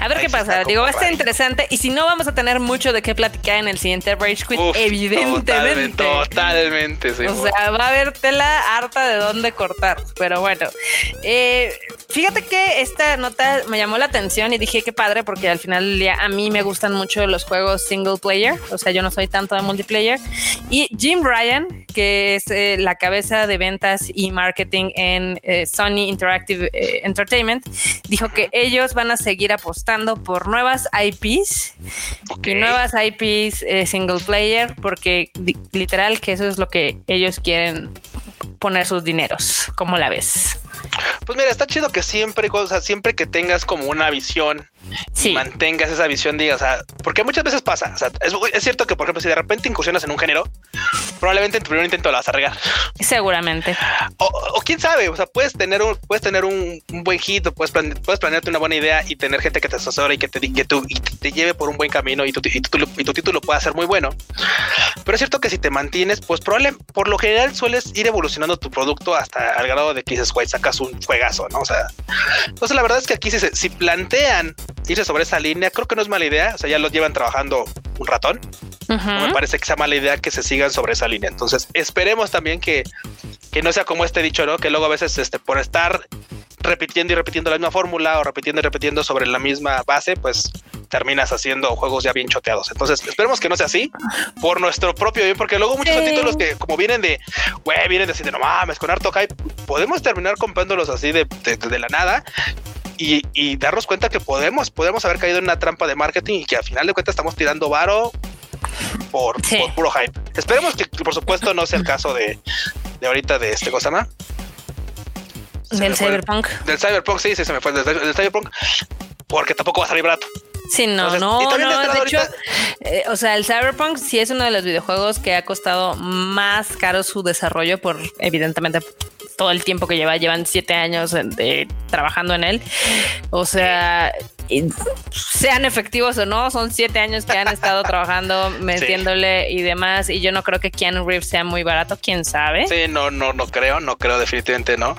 A ver Ahí qué pasa. Digo, va a estar interesante. Y si no, vamos a tener mucho de qué platicar en el siguiente Rage Quit, Uf, evidentemente. Totalmente, totalmente, sí. O sea, va a haber tela harta de dónde cortar. Pero bueno, eh, fíjate que esta nota me llamó la atención y dije qué padre, porque al final del día a mí me gustan mucho los juegos single player. O sea, yo no soy tanto de multiplayer. Y Jim Ryan, que es eh, la cabeza de ventas y marketing en eh, Sony Interactive eh, Entertainment, dijo que ellos van a seguir apostando por nuevas IPs Ok. y nuevas IPs eh, single player, porque literal que eso es lo que ellos quieren poner sus dineros. ¿Cómo la ves? Pues mira, está chido que siempre, o sea, siempre que tengas como una visión Sí. mantengas esa visión, diga, o sea, porque muchas veces pasa, o sea, es, es cierto que, por ejemplo, si de repente incursionas en un género, probablemente en tu primer intento la vas a regar. Seguramente. O, o quién sabe, o sea, puedes tener un, puedes tener un, un buen hit, o puedes, plane- puedes planearte una buena idea y tener gente que te asesore y que te, que tú, y te lleve por un buen camino y tu, y tu, y tu título pueda ser muy bueno. Pero es cierto que si te mantienes, pues probable, por lo general sueles ir evolucionando tu producto hasta al grado de que dices, güey, sacas un juegazo, ¿no? O sea, entonces la verdad es que aquí si, se- si plantean irse sobre esa línea, creo que no es mala idea. O sea, ya lo llevan trabajando un ratón. No me parece que sea mala idea que se sigan sobre esa línea. Entonces, esperemos también que, que no sea como este dicho, ¿no? Que luego a veces este, por estar repitiendo y repitiendo la misma fórmula o repitiendo y repitiendo sobre la misma base, pues terminas haciendo juegos ya bien choteados. Entonces, esperemos que no sea así por nuestro propio bien, porque luego muchos Sí. títulos que como vienen de, güey, vienen de así de no mames, con harto hype, podemos terminar comprándolos así de, de- de la nada. Y, y darnos cuenta que podemos, podemos haber caído en una trampa de marketing y que al final de cuentas estamos tirando varo por, Sí. por puro hype. Esperemos que, por supuesto, no sea el caso de, de ahorita de este cosa más. Del Cyberpunk. Del Cyberpunk, sí, sí, se me fue. Del, del Cyberpunk, porque tampoco va a salir barato. Sí, no, Entonces, no, de no. De hecho, eh, o sea, el Cyberpunk sí es uno de los videojuegos que ha costado más caro su desarrollo por, evidentemente, todo el tiempo que lleva. Llevan siete años trabajando en él. O sea, sean efectivos o no, son siete años que han estado trabajando, metiéndole y demás. Y yo no creo que Keanu Reeves sea muy barato, quién sabe. Sí, no, no, no creo, no creo, definitivamente no.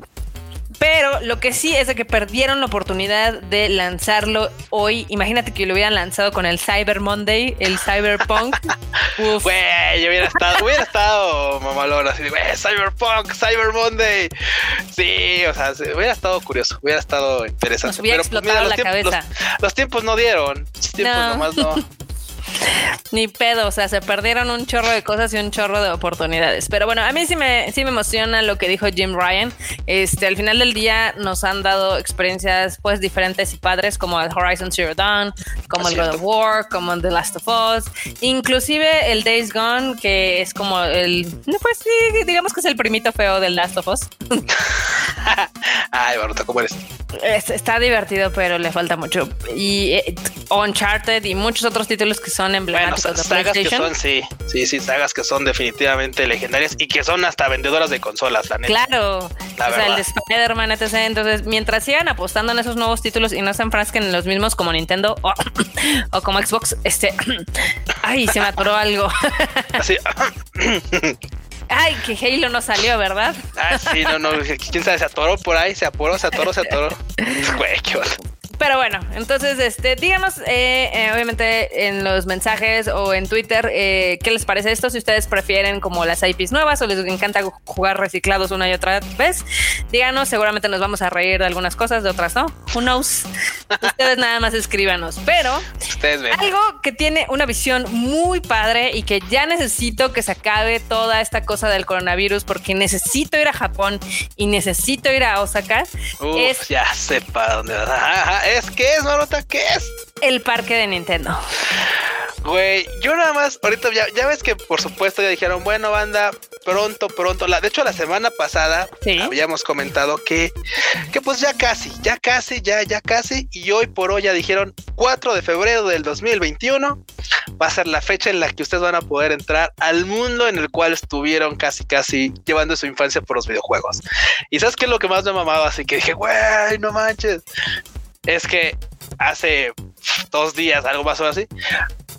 Pero lo que sí es de que perdieron la oportunidad de lanzarlo hoy. Imagínate que lo hubieran lanzado con el Cyber Monday, el Cyberpunk. Uf. Güey, yo hubiera estado, hubiera estado mamalón así de, güey, Cyberpunk, Cyber Monday. Sí, o sea, hubiera estado curioso, hubiera estado interesante. Nos hubiera pues, explotado la cabeza. Los, los tiempos no dieron, los tiempos No. nomás no. Ni pedo, o sea, se perdieron un chorro de cosas y un chorro de oportunidades. Pero bueno, a mí sí me, sí me emociona lo que dijo Jim Ryan. Este, al final del día nos han dado experiencias pues diferentes y padres como el Horizon Zero Dawn, como el God of. War, como el The Last of Us, inclusive el Days Gone, que es como el, no, pues sí, digamos que es el primito feo del Last of Us. Ay, Baruta, ¿cómo eres? Es- está divertido, pero le falta mucho. Y eh, Uncharted y muchos otros títulos que son Bueno, emblemáticos sa- de sagas que son, sí, sí, sí, sagas que son definitivamente legendarias y que son hasta vendedoras de consolas, la neta. Claro, La o sea, el de Spider-Man, etc. Entonces, mientras sigan apostando en esos nuevos títulos y no se enfrasquen en los mismos como Nintendo o, o como Xbox, este. Ay, se me atoró algo. Así, Ay, que Halo no salió, ¿verdad? ah, sí, no, no, quién sabe, se atoró por ahí, se aporó, se atoró, se atoró. Güey, qué. Pero bueno, entonces, este, díganos, eh, eh, obviamente, en los mensajes o en Twitter, eh, ¿qué les parece esto? Si ustedes prefieren como las IPs nuevas o les encanta jugar reciclados una y otra vez, díganos, seguramente nos vamos a reír de algunas cosas, de otras no. Who knows? Ustedes nada más escríbanos. Pero Ustedes ven. algo que tiene una visión muy padre y que ya necesito que se acabe toda esta cosa del coronavirus porque necesito ir a Japón y necesito ir a Osaka Uf, es ya sé para dónde vas. ¿Es qué es, Marota? ¿Qué es? el parque de Nintendo. Güey, yo nada más, ahorita ya, ya ves que por supuesto ya dijeron, bueno, banda, pronto, pronto. La, de hecho, la semana pasada Sí. habíamos comentado que, que pues ya casi, ya casi, ya, ya casi. Y hoy por hoy ya dijeron 4 de febrero del 2021 va a ser la fecha en la que ustedes van a poder entrar al mundo en el cual estuvieron casi, casi llevando su infancia por los videojuegos. Y sabes qué es lo que más me ha mamado, así que dije, güey, no manches. Es que hace dos días, algo más o así,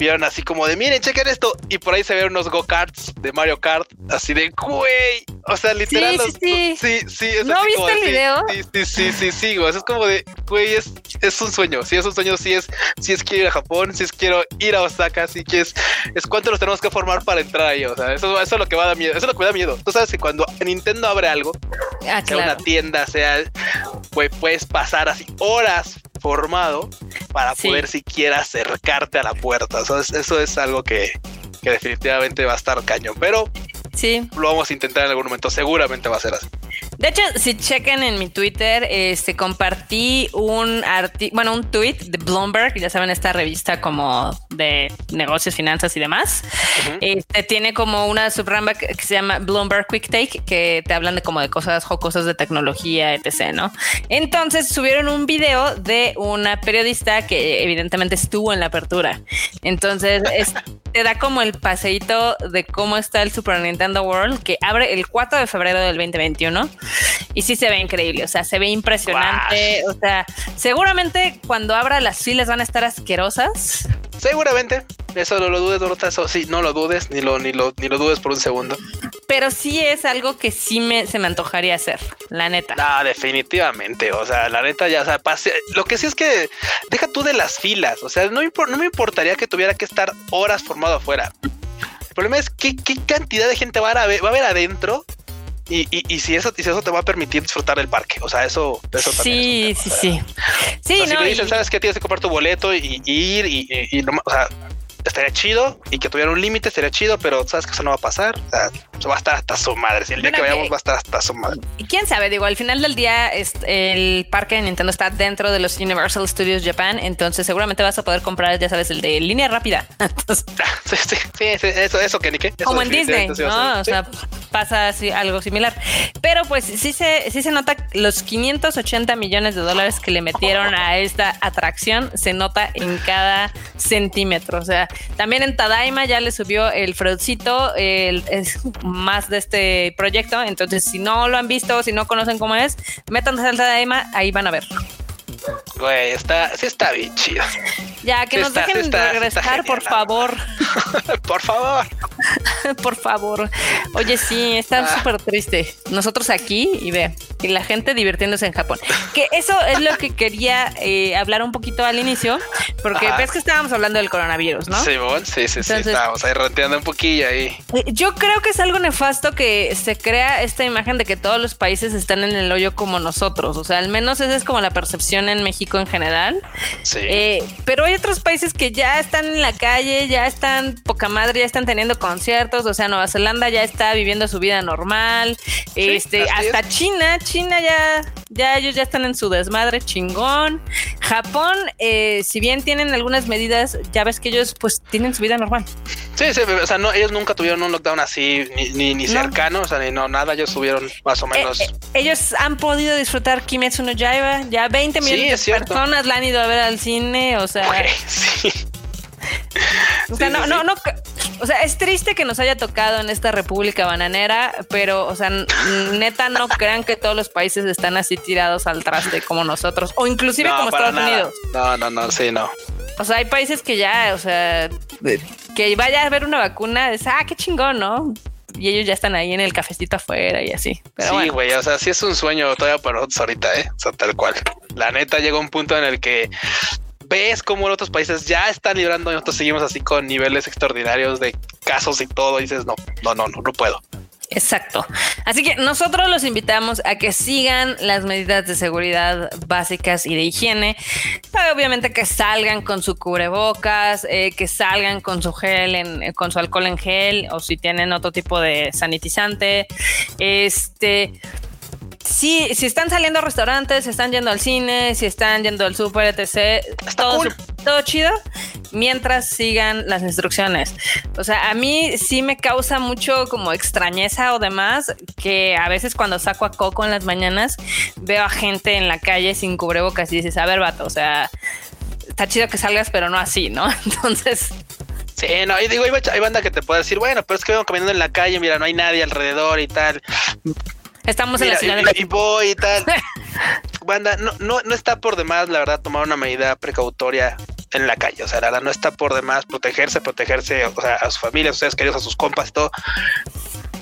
vieron así como de miren, chequen esto. Y por ahí se ven unos go-karts de Mario Kart, así de güey. O sea, literal. Sí, sí, sí. sí, es ¿No viste el video? Sí, sí, sí, sí, sí, Es como de güey, es, es un sueño. Sí, es un sueño. Sí, es, sí, es quiero ir a Japón. Sí, es quiero ir a Osaka. Sí, que es, es cuánto nos tenemos que formar para entrar ahí. O sea, eso, eso es lo que va a dar miedo. Eso es lo que me da miedo. Tú sabes que cuando Nintendo abre algo, ah, sea una tienda, sea, pues puedes pasar así horas formado para poder siquiera acercarte a la puerta. eso es algo que, que definitivamente va a estar cañón, pero sí. lo vamos a intentar en algún momento. Seguramente va a ser así. De hecho, si chequen en mi Twitter, este compartí un bueno, un tweet de Bloomberg, ya saben, esta revista como de negocios, finanzas y demás. Este tiene como una subramba que, se llama Bloomberg Quick Take, que te hablan de como de cosas jocosas de tecnología, etc. ¿no? Entonces subieron un video de una periodista que evidentemente estuvo en la apertura. Entonces te da como el paseíto de cómo está el Super Nintendo World, que abre el 4 de febrero del 2021 y sí se ve increíble, o sea, se ve impresionante, o sea, seguramente cuando abra las filas van a estar asquerosas. Seguramente, eso no lo dudes, Dorota, eso sí, no lo dudes, ni lo, ni lo, ni lo dudes por un segundo. Pero sí es algo que sí me, se me antojaría hacer, la neta. No, definitivamente, o sea, la neta ya, o sea, pase, lo que sí es que deja tú de las filas, o sea, no, no me importaría que tuviera que estar horas formado afuera. El problema es qué, qué cantidad de gente va a, ver, va a haber adentro y, y, si eso, si eso te va a permitir disfrutar del parque, o sea, eso, eso también. Sí, sí, sí. Sí, no, si me dicen, sabes que tienes que comprar tu boleto y, ir y, y, no, o sea, estaría chido y que tuviera un límite estaría chido, pero sabes que eso no va a pasar. O sea, va a estar hasta su madre. Si el día que vayamos va a estar hasta su madre. Y quién sabe, digo, al final del día el parque de Nintendo está dentro de los Universal Studios Japan, entonces seguramente vas a poder comprar, ya sabes, el de línea rápida. sí, sí, sí, eso, eso que ni qué. Como en Disney, ¿no? O sea, pasa así, algo similar. Pero pues sí se, sí se nota los 580 millones de dólares que le metieron a esta atracción, se nota en cada centímetro. O sea, también en Tadaima ya le subió el Freudcito, el, es más de este proyecto. Entonces, si no lo han visto, si no conocen cómo es, métanse al Tadaima, ahí van a ver. Güey, está, sí está bien chido. Ya, que nos dejen regresar, por favor. por favor. por favor. Oye, sí, está ah. súper triste. Nosotros aquí y ve, y la gente divirtiéndose en Japón. Que eso es lo que quería eh, hablar un poquito al inicio, porque ves que estábamos hablando del coronavirus, ¿no? Sí, sí, sí, sí, estábamos ahí roteando un poquillo ahí. Eh, yo creo que es algo nefasto que se crea esta imagen de que todos los países están en el hoyo como nosotros. O sea, al menos esa es como la percepción en México en general. Sí. Eh, pero hay otros países que ya están en la calle, ya están poca madre, ya están teniendo conciertos. O sea, Nueva Zelanda ya está viviendo su vida normal. este, hasta China, China ya, ya ellos ya están en su desmadre chingón. Japón, eh, si bien tienen algunas medidas, ya ves que ellos pues tienen su vida normal. Sí, sí, o sea, no, ellos nunca tuvieron un lockdown así, ni, ni, cercano, o sea, ni no, nada, ellos tuvieron más o menos. Eh, ellos han podido disfrutar Kimetsu no Yaiba, ya 20 millones de personas la han ido a ver al cine, o sea. sí. O sea, no, no, no, o sea, es triste que nos haya tocado en esta república bananera, pero, o sea, neta, no crean que todos los países están así tirados al traste como nosotros, o inclusive como Estados Unidos. No, no, no, sí, no. O sea, hay países que ya, o sea, que vaya a ver una vacuna, es, ah, qué chingón, ¿no? y ellos ya están ahí en el cafecito afuera y así. sí, güey, o sea, sí es un sueño todavía para nosotros ahorita, ¿eh? O sea, tal cual. La neta llega un punto en el que ves cómo en otros países ya están librando y nosotros seguimos así con niveles extraordinarios de casos y todo. Y dices, no, no, no, no, no puedo. Exacto. Así que nosotros los invitamos a que sigan las medidas de seguridad básicas y de higiene. Obviamente que salgan con su cubrebocas, eh, que salgan con su gel, en, con su alcohol en gel o si tienen otro tipo de sanitizante. Este Sí, si están saliendo a restaurantes, si están yendo al cine, si están yendo al súper, etc. todo, todo chido mientras sigan las instrucciones. O sea, a mí sí me causa mucho como extrañeza o demás que a veces cuando saco a Coco en las mañanas veo a gente en la calle sin cubrebocas y dices, a ver, vato, o sea, está chido que salgas, pero no así, ¿no? Entonces... Sí, no, y digo, hay banda que te puede decir, bueno, pero es que vengo caminando en la calle, mira, no hay nadie alrededor y tal. Estamos en la ciudad de y, voy y tal. banda, no, no, no está por demás, la verdad, tomar una medida precautoria en la calle. O sea, la verdad, no está por demás protegerse, protegerse o sea, a su familia, a ustedes queridos, a sus compas, todo.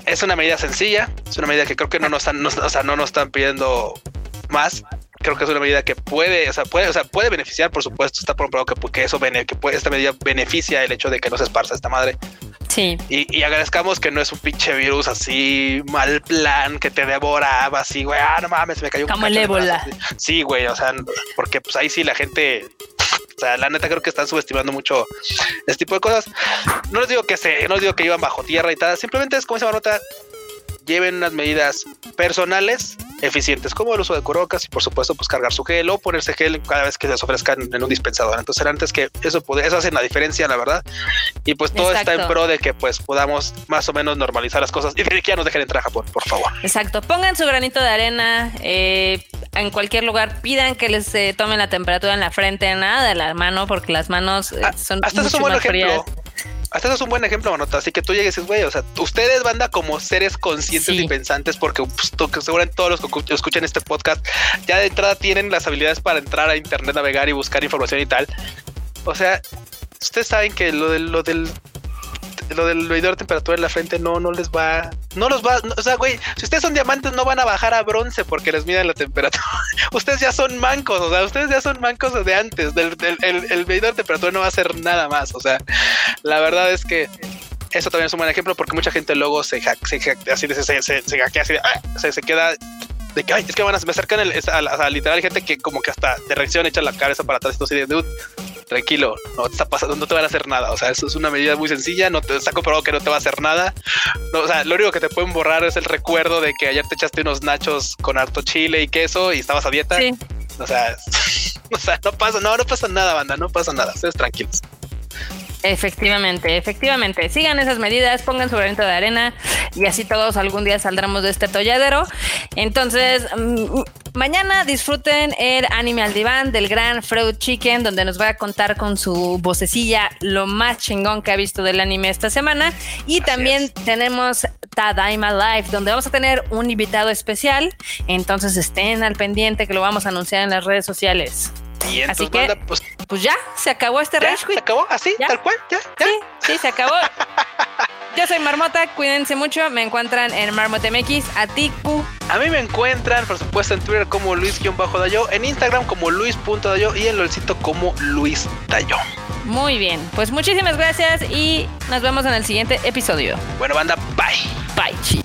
Es una medida sencilla, es una medida que creo que no nos están, no, o sea, no nos están pidiendo más. Creo que es una medida que puede, o sea, puede, o sea, puede beneficiar, por supuesto, está comprobado que, que eso que puede, esta medida beneficia el hecho de que no se esparza esta madre. Sí. Y, agradezcamos que no es un pinche virus así mal plan que te devoraba así, güey. Ah, no mames, me cayó un Como el ébola. Sí, güey. O sea, porque pues ahí sí la gente o sea, la neta creo que están subestimando mucho este tipo de cosas. No les digo que se, no les digo que iban bajo tierra y tal. Simplemente es como esa nota lleven unas medidas personales eficientes, como el uso de curocas y por supuesto pues cargar su gel o ponerse gel cada vez que les ofrezcan en un dispensador. Entonces antes que eso puede, eso hace la diferencia, la verdad. Y pues todo está en pro de que pues podamos más o menos normalizar las cosas y que ya nos dejen entrar a Japón, por favor. Exacto. Pongan su granito de arena eh, en cualquier lugar. Pidan que les eh, tomen la temperatura en la frente, nada de la mano, porque las manos eh, ah, son hasta mucho más frías hasta eso es un buen ejemplo, Manota. Así que tú llegues y dices, güey, o sea, ustedes, banda, como seres conscientes y pensantes, porque pues, seguramente todos los que escuchan este podcast ya de entrada tienen las habilidades para entrar a internet, navegar y buscar información y tal. O sea, ustedes saben que lo, de, lo del lo del medidor de temperatura en la frente no, no les va, no los va, o sea, güey, si ustedes son diamantes no van a bajar a bronce porque les miden la temperatura. ustedes ya son mancos, o sea, ustedes ya son mancos de antes, del, el, medidor de temperatura no va a hacer nada más, o sea, la verdad es que eso también es un buen ejemplo porque mucha gente luego se hack, se así se, se, se, se ah, se, se queda de que ay, es que van a me acercan el, a, literal gente que como que hasta de reacción echa la cabeza para atrás y así de dude, tranquilo, no te está pasando, no te van a hacer nada. O sea, eso es una medida muy sencilla, no te está comprobado que no te va a hacer nada. No, o sea, lo único que te pueden borrar es el recuerdo de que ayer te echaste unos nachos con harto chile y queso y estabas a dieta. O sea, o sea, no pasa, no, no pasa nada, banda, no pasa nada. Ustedes tranquilos. Efectivamente, efectivamente. Sigan esas medidas, pongan su granito de arena y así todos algún día saldremos de este tolladero. Entonces, mm, mañana disfruten el anime al diván del gran Freud Chicken, donde nos va a contar con su vocecilla lo más chingón que ha visto del anime esta semana. Y también tenemos Tadaima Live, donde vamos a tener un invitado especial. Entonces estén al pendiente que lo vamos a anunciar en las redes sociales. Y Así que, pues, pues, ya, se acabó este Rage ¿Se acabó así, tal cual? ¿Ya? ¿Ya? Sí, sí, se acabó. Yo soy Marmota, cuídense mucho. Me encuentran en MarmoteMX, a ti, A mí me encuentran, por supuesto, en Twitter como Luis-Dayo, en Instagram como Luis.dayo y en LOLcito como Luis Dayo. Muy bien, pues muchísimas gracias y nos vemos en el siguiente episodio. Bueno, banda, bye. Bye.